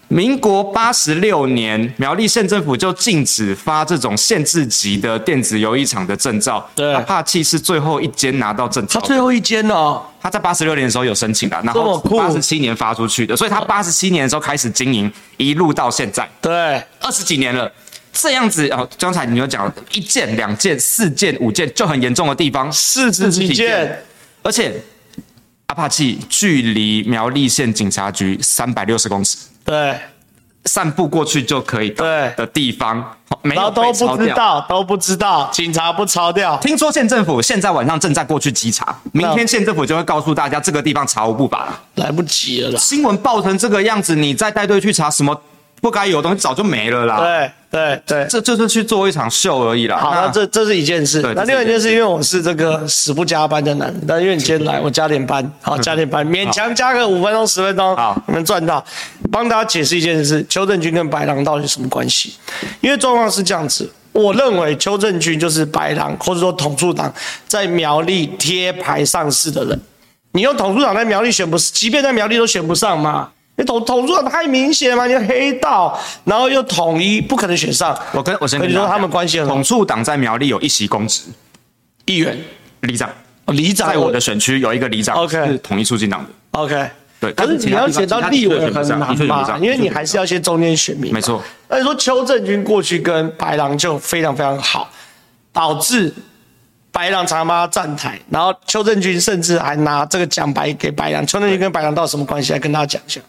民国八十六年，苗栗县政府就禁止发这种县制级的电子游艺场的证照。对。阿帕气是最后一间拿到证照。他最后一间哦。他在八十六年的时候有申请了，然后八十七年发出去的，所以他八十七年的时候开始经营，一路到现在。对。二十几年了。这样子哦，刚才你有讲一件、两件、四件、五件就很严重的地方，四十几件，而且阿帕契距离苗栗县警察局三百六十公尺，对，散步过去就可以到的地方，没有都不知道，都不知道，警察不抄掉。听说县政府现在晚上正在过去稽查，明天县政府就会告诉大家这个地方查无不法。了，来不及了啦。新闻报成这个样子，你再带队去查什么不该有的东西，早就没了啦。对。对对，这就是去做一场秀而已啦。好，那这这是一件事。那另外一件事，因为我是这个死不加班的男人，但因为你今天来，我加点班，好加点班，勉强加个五分钟十分钟，好，你们赚到。帮大家解释一件事，邱正军跟白狼到底什么关系？因为状况是这样子，我认为邱正军就是白狼，或者说统促党在苗栗贴牌上市的人。你用统促党在苗栗选不，即便在苗栗都选不上嘛。你统统促太明显嘛？你黑道，然后又统一，不可能选上。我跟我先跟你说，他们关系很好。统促党在苗栗有一席公职，议员、里长、哦里长，在我的选区有一个里长，OK，是统一促进党的，OK。对，可是你要选到立委很难嘛，因为你还是要先中间选民。没错。那你说邱正军过去跟白狼就非常非常好，导致白狼常常帮他站台，然后邱正军甚至还拿这个奖牌给白狼。邱正军跟白狼到底什么关系？来跟大家讲一下。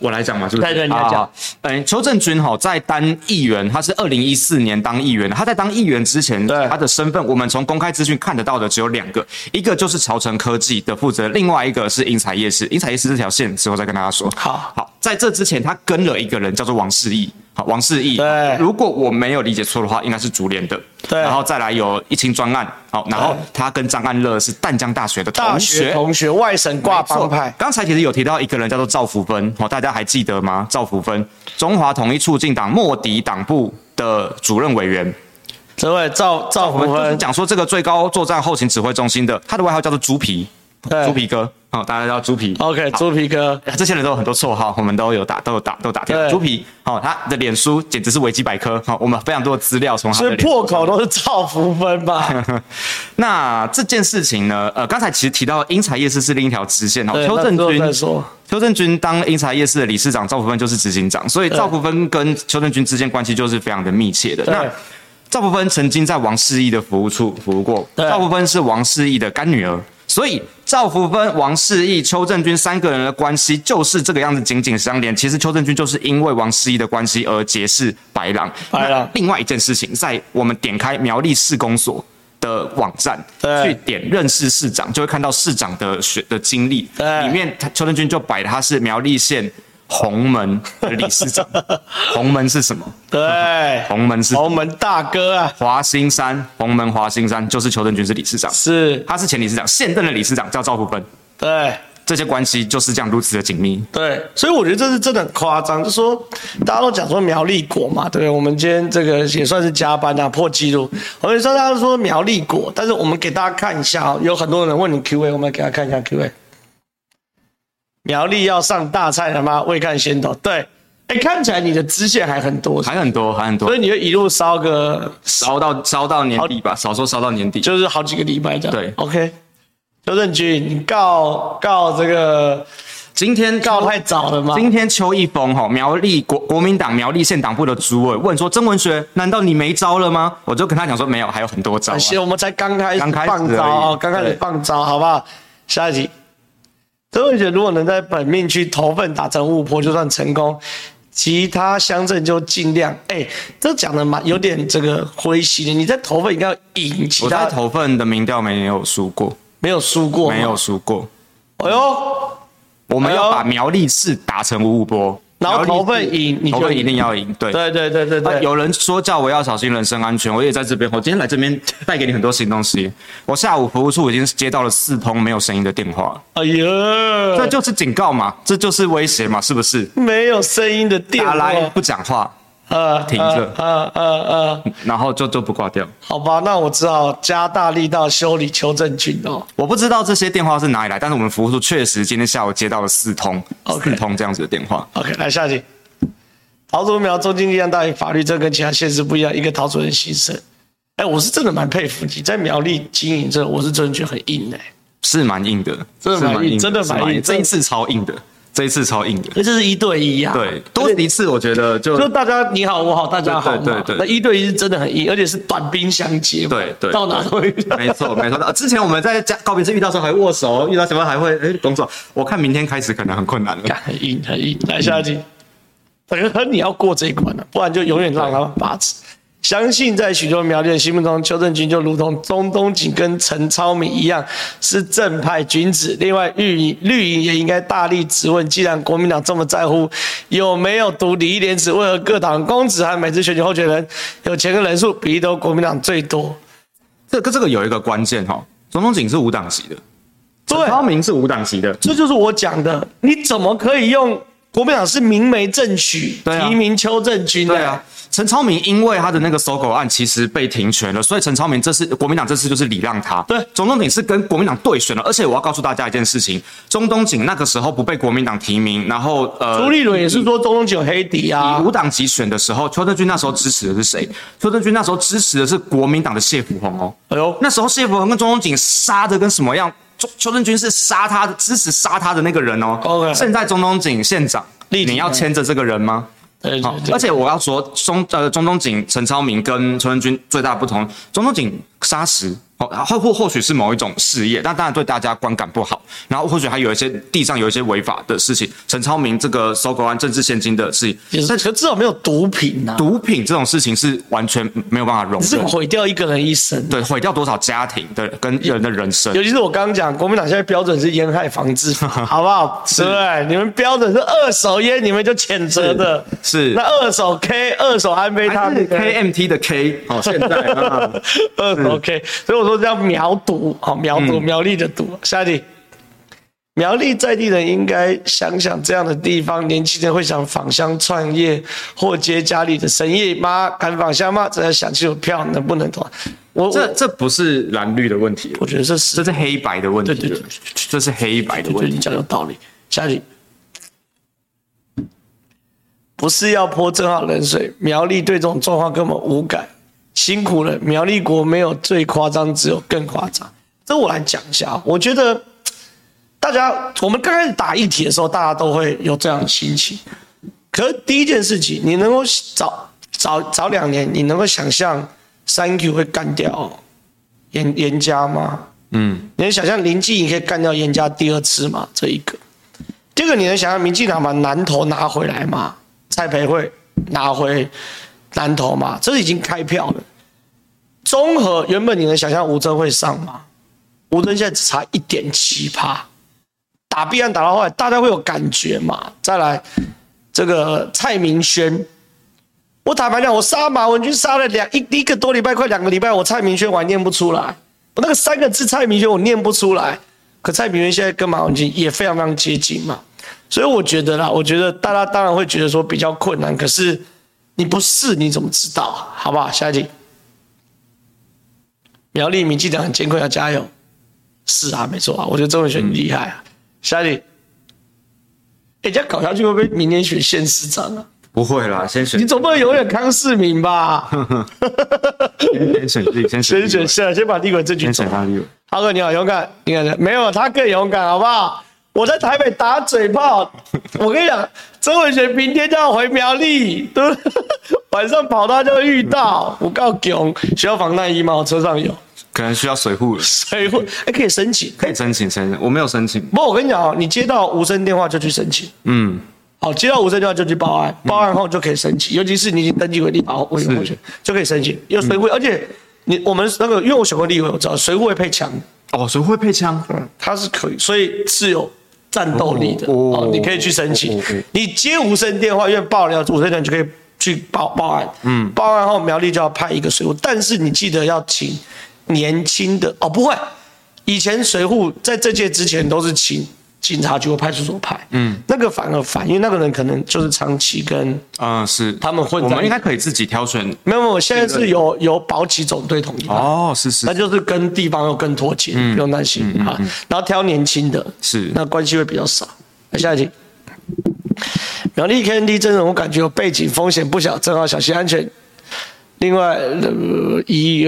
我来讲嘛，是不是？对对，你来讲。嗯，邱正军哈，在当议员，他是二零一四年当议员。他在当议员之前，对他的身份，我们从公开资讯看得到的只有两个，一个就是朝城科技的负责人，另外一个是英才夜市。英才夜市这条线之后再跟大家说。好，好，在这之前，他跟了一个人叫做王世义。好，王世义。对，如果我没有理解错的话，应该是竹联的。对，然后再来有一清专案。好，然后他跟张安乐是淡江大学的同学，同学外省挂帮派。刚才其实有提到一个人叫做赵福芬，哦，大家还记得吗？赵福芬，中华统一促进党莫迪党部的主任委员。这位赵赵福芬讲说这个最高作战后勤指挥中心的，他的外号叫做猪皮，猪皮哥。好，大家叫猪皮。OK，猪皮哥，这些人都有很多绰号，我们都有打，都有打，都打掉。猪皮，好，他的脸书简直是维基百科。好，我们非常多的资料从他的。所以破口都是赵福芬吧？那这件事情呢？呃，刚才其实提到英才夜市是另一条支线哦。邱正军，邱正军当英才夜市的理事长，赵福芬就是执行长，所以赵福芬跟邱正军之间关系就是非常的密切的。那赵福芬曾经在王世义的服务处服务过，赵福芬是王世义的干女儿。所以赵福芬、王世义、邱正军三个人的关系就是这个样子，紧紧相连。其实邱正军就是因为王世义的关系而结识白狼。白狼。另外一件事情，在我们点开苗栗市公所的网站，去点认识市长，就会看到市长的学的经历。里面他邱正军就摆他是苗栗县。洪门的理事长，洪门是什么？对，洪门是洪门大哥啊。华兴山，洪门华兴山就是邱正军是理事长，是，他是前理事长，现任的理事长叫赵福芬。对，这些关系就是这样如此的紧密。对，所以我觉得这是真的很夸张，就是说大家都讲说苗栗国嘛，对，我们今天这个也算是加班啊，破纪录。我跟你说，大家都说苗栗国，但是我们给大家看一下啊，有很多人问你 Q&A，我们来给大家看一下 Q&A。苗栗要上大菜了吗？未看先懂。对，哎、欸，看起来你的支线还很多？还很多，还很多。所以你就一路烧个烧到烧到年底吧，少说烧到年底，就是好几个礼拜这样。对，OK。邱正军，你告告这个，今天告太早了吗？今天邱一峰哈，苗栗国国民党苗栗县党部的主委问说：“曾文学，难道你没招了吗？”我就跟他讲说：“没有，还有很多招、啊。”谢，我们才刚开始放招，刚开始放招，好不好？下一题。曾文学如果能在本命区投份打成五波，就算成功，其他乡镇就尽量。哎、欸，这讲的蛮有点这个灰心的。你在投份应该要赢其他。我在投份的民调没有输过，没有输过，没有输过。哎呦，我们要把苗栗市打成五五波。然后投份赢，你就一定要赢。对对对对对对。有人说叫我要小心人身安全，我也在这边。我今天来这边带给你很多新东西。我下午服务处已经接到了四通没有声音的电话。哎呀，这就是警告嘛，这就是威胁嘛，是不是？没有声音的电话，打来不讲话。呃，停着，呃呃呃，然后就就不挂掉。好吧，那我只好加大力道修理邱正军哦。我不知道这些电话是哪里来，但是我们服务处确实今天下午接到了四通，okay. 四通这样子的电话。OK，来下集。桃竹苗中经力量大于法律，这跟其他县市不一样。一个陶竹人心声，哎，我是真的蛮佩服你，在苗栗经营这，我是真的觉得很硬哎、欸，是蛮硬的，真的蛮硬，真的蛮硬。这一次超硬的，这一次超硬的，这是一对一啊。对，多一次我觉得就就大家你好我好大家好嘛。对对对，那一对一是真的很硬，而且是短兵相接。对对，到哪都会。没错没错。之前我们在家告别式遇到时候还握手，遇到什么还会哎动手。我看明天开始可能很困难了。很硬很硬，来下一集。可是你要过这一关了，不然就永远让他们把持。相信在许多苗栗人心目中，邱正军就如同中东锦跟陈超明一样，是正派君子。另外，绿营绿营也应该大力质问：既然国民党这么在乎有没有读礼义廉耻，为何各党公子和每次选举候选人有钱跟人数比例都国民党最多？这个这个有一个关键哈，中东锦是无党籍的，陈超明是无党籍的，这就是我讲的，你怎么可以用？国民党是明媒正娶提名邱正军的。对啊，陈超明因为他的那个搜狗案其实被停权了，所以陈超明这次国民党这次就是礼让他。对，钟东锦是跟国民党对选了，而且我要告诉大家一件事情，中东锦那个时候不被国民党提名，然后呃，朱立伦也是说中东锦有黑底啊。以无党籍选的时候，邱正军那时候支持的是谁？邱正军那时候支持的是国民党的谢福洪哦。哎呦，那时候谢福洪跟中东锦杀的跟什么样？邱正军是杀他的支持杀他的那个人哦。OK，现在中东锦县长。你要牵着这个人吗？对，对，对，而且我要说，中呃中东锦陈超明跟陈文君最大不同，中东锦砂石。或或或许是某一种事业，但当然对大家观感不好。然后或许还有一些地上有一些违法的事情。陈超明这个收购案政治现金的事情，但至少没有毒品呐、啊。毒品这种事情是完全没有办法容忍，是毁掉一个人一生，对，毁掉多少家庭的跟人的人生。尤其是我刚刚讲，国民党现在标准是烟害防治，好不好？是对，你们标准是二手烟，你们就谴责的。是，是那二手 K，二手安非他 KMT 的 K，哦，现在啊，二手 K，所以我说。叫苗独，啊苗独，苗栗的独。下一题，苗栗在地人应该想想这样的地方，年轻人会想返乡创业或接家里的生意吗？敢返乡吗？只要想清楚票能不能投。我这这不是蓝绿的问题，我觉得这是这是黑白的问题。对对对，这是黑白的问题。你讲有道理。下一题，不是要泼正好冷水，苗栗对这种状况根本无感。辛苦了，苗立国没有最夸张，只有更夸张。这我来讲一下，我觉得大家我们刚开始打议题的时候，大家都会有这样的心情。可是第一件事情，你能够早早早两年，你能够想象三 Q 会干掉严严家吗？嗯，你能想象林静仪可以干掉严家第二次吗？这一个。第二个，你能想象民进党把南投拿回来吗？蔡培慧拿回。南投嘛，这已经开票了。综合原本你能想象吴峥会上吗？吴峥现在只差一点七趴，打必案打到后来，大家会有感觉嘛？再来这个蔡明轩，我坦白讲，我杀马文君杀了两一一个多礼拜，快两个礼拜，我蔡明轩我还念不出来，我那个三个字蔡明轩我念不出来。可蔡明轩现在跟马文君也非常非常接近嘛，所以我觉得啦，我觉得大家当然会觉得说比较困难，可是。你不试你怎么知道啊？好不好？下一题，苗栗民进党很艰困，要加油。是啊，没错啊，我觉得周文璇很厉害啊。嗯、下一题，哎，这样搞下去会不会明年选县市长啊？不会啦，先选。你总不能永远康世民吧？先选立委，先选先选，先把立委这局走。浩哥你好，勇敢，你看没有他更勇敢，好不好？我在台北打嘴炮，我跟你讲，曾文学明天就要回苗栗，对不对？晚上跑他就会遇到。我告诉你，需要防弹衣吗？我车上有，可能需要水护。水护，哎，可以申请，可以申请，申请。我没有申请。不过我跟你讲，你接到无声电话就去申请。嗯，好，接到无声电话就去报案，报案后就可以申请。尤其是你已经登记为立法委员，就可以申请。有水护，而且你我们那个，因为我选过立委，我知道水护会配枪。哦，水护会配枪，嗯，他是可以，所以是有。战斗力的哦，你可以去申请。你接无声电话，因为爆料无声电话就可以去报报案。嗯，报案后苗栗就要派一个水户，但是你记得要请年轻的哦，不会，以前水户在这届之前都是请。警察局或派出所派，嗯，那个反而反，因为那个人可能就是长期跟，嗯，是他们混，我们应该可以自己挑选。没有没有，现在是由由保期总队统一。哦，是是，那就是跟地方又更脱节，不用担心啊。然后挑年轻的，是，那关系会比较少。下一题，苗栗 KND 真人，我感觉有背景风险不小，正好小心安全。另外，一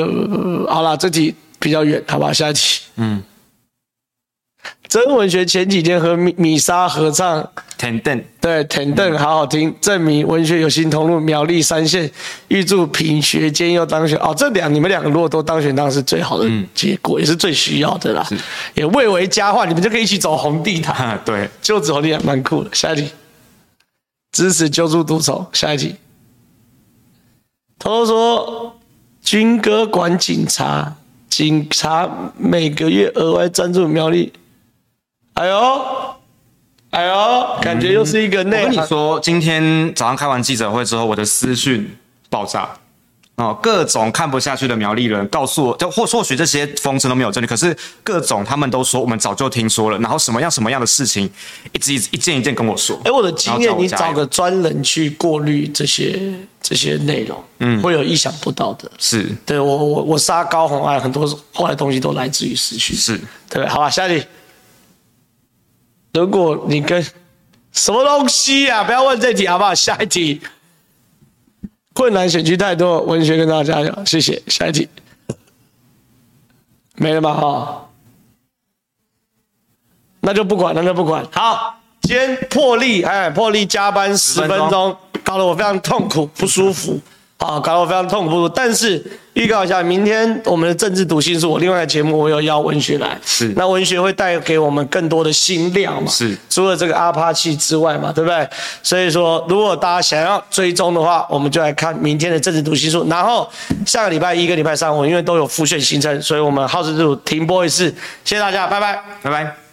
好了，这题比较远，好吧？下一题，嗯。曾文学前几天和米米莎合唱《天灯》，对《天灯》好好听，证明文学有心投入苗栗三县，预祝品学兼优当选。哦，这两你们两个如果都当选，当然是最好的结果，嗯、也是最需要的啦，也蔚为佳话，你们就可以一起走红地毯。对，就走地毯蛮酷的。下一题，支持救助独手。下一题，他说军哥管警察，警察每个月额外赞助苗栗。哎呦，哎呦，感觉又是一个内、嗯。我跟你说，今天早上开完记者会之后，我的私讯爆炸哦，各种看不下去的苗栗人告诉我，就或或许这些风声都没有证据，可是各种他们都说我们早就听说了，然后什么样什么样的事情，一直一直一件一件跟我说。哎，我的经验，你找个专人去过滤这些这些内容，嗯，会有意想不到的。是，对我我我杀高虹安，很多后来东西都来自于失去。是，对，好吧，下一题。如果你跟什么东西啊？不要问这题好不好？下一题。困难选区太多，文学跟大家讲，谢谢。下一题。没了吧？哈，那就不管，那就不管。好，今天破例，哎，破例加班十分钟。搞得我非常痛苦不舒服。啊，搞得我非常痛苦。但是预告一下，明天我们的政治读心术，我另外的节目我有邀文学来。是，那文学会带给我们更多的新量嘛？是，除了这个阿帕奇之外嘛，对不对？所以说，如果大家想要追踪的话，我们就来看明天的政治读心术。然后下个礼拜一跟礼拜三，我因为都有复选行程，所以我们皓事之徒停播一次。谢谢大家，拜拜，拜拜。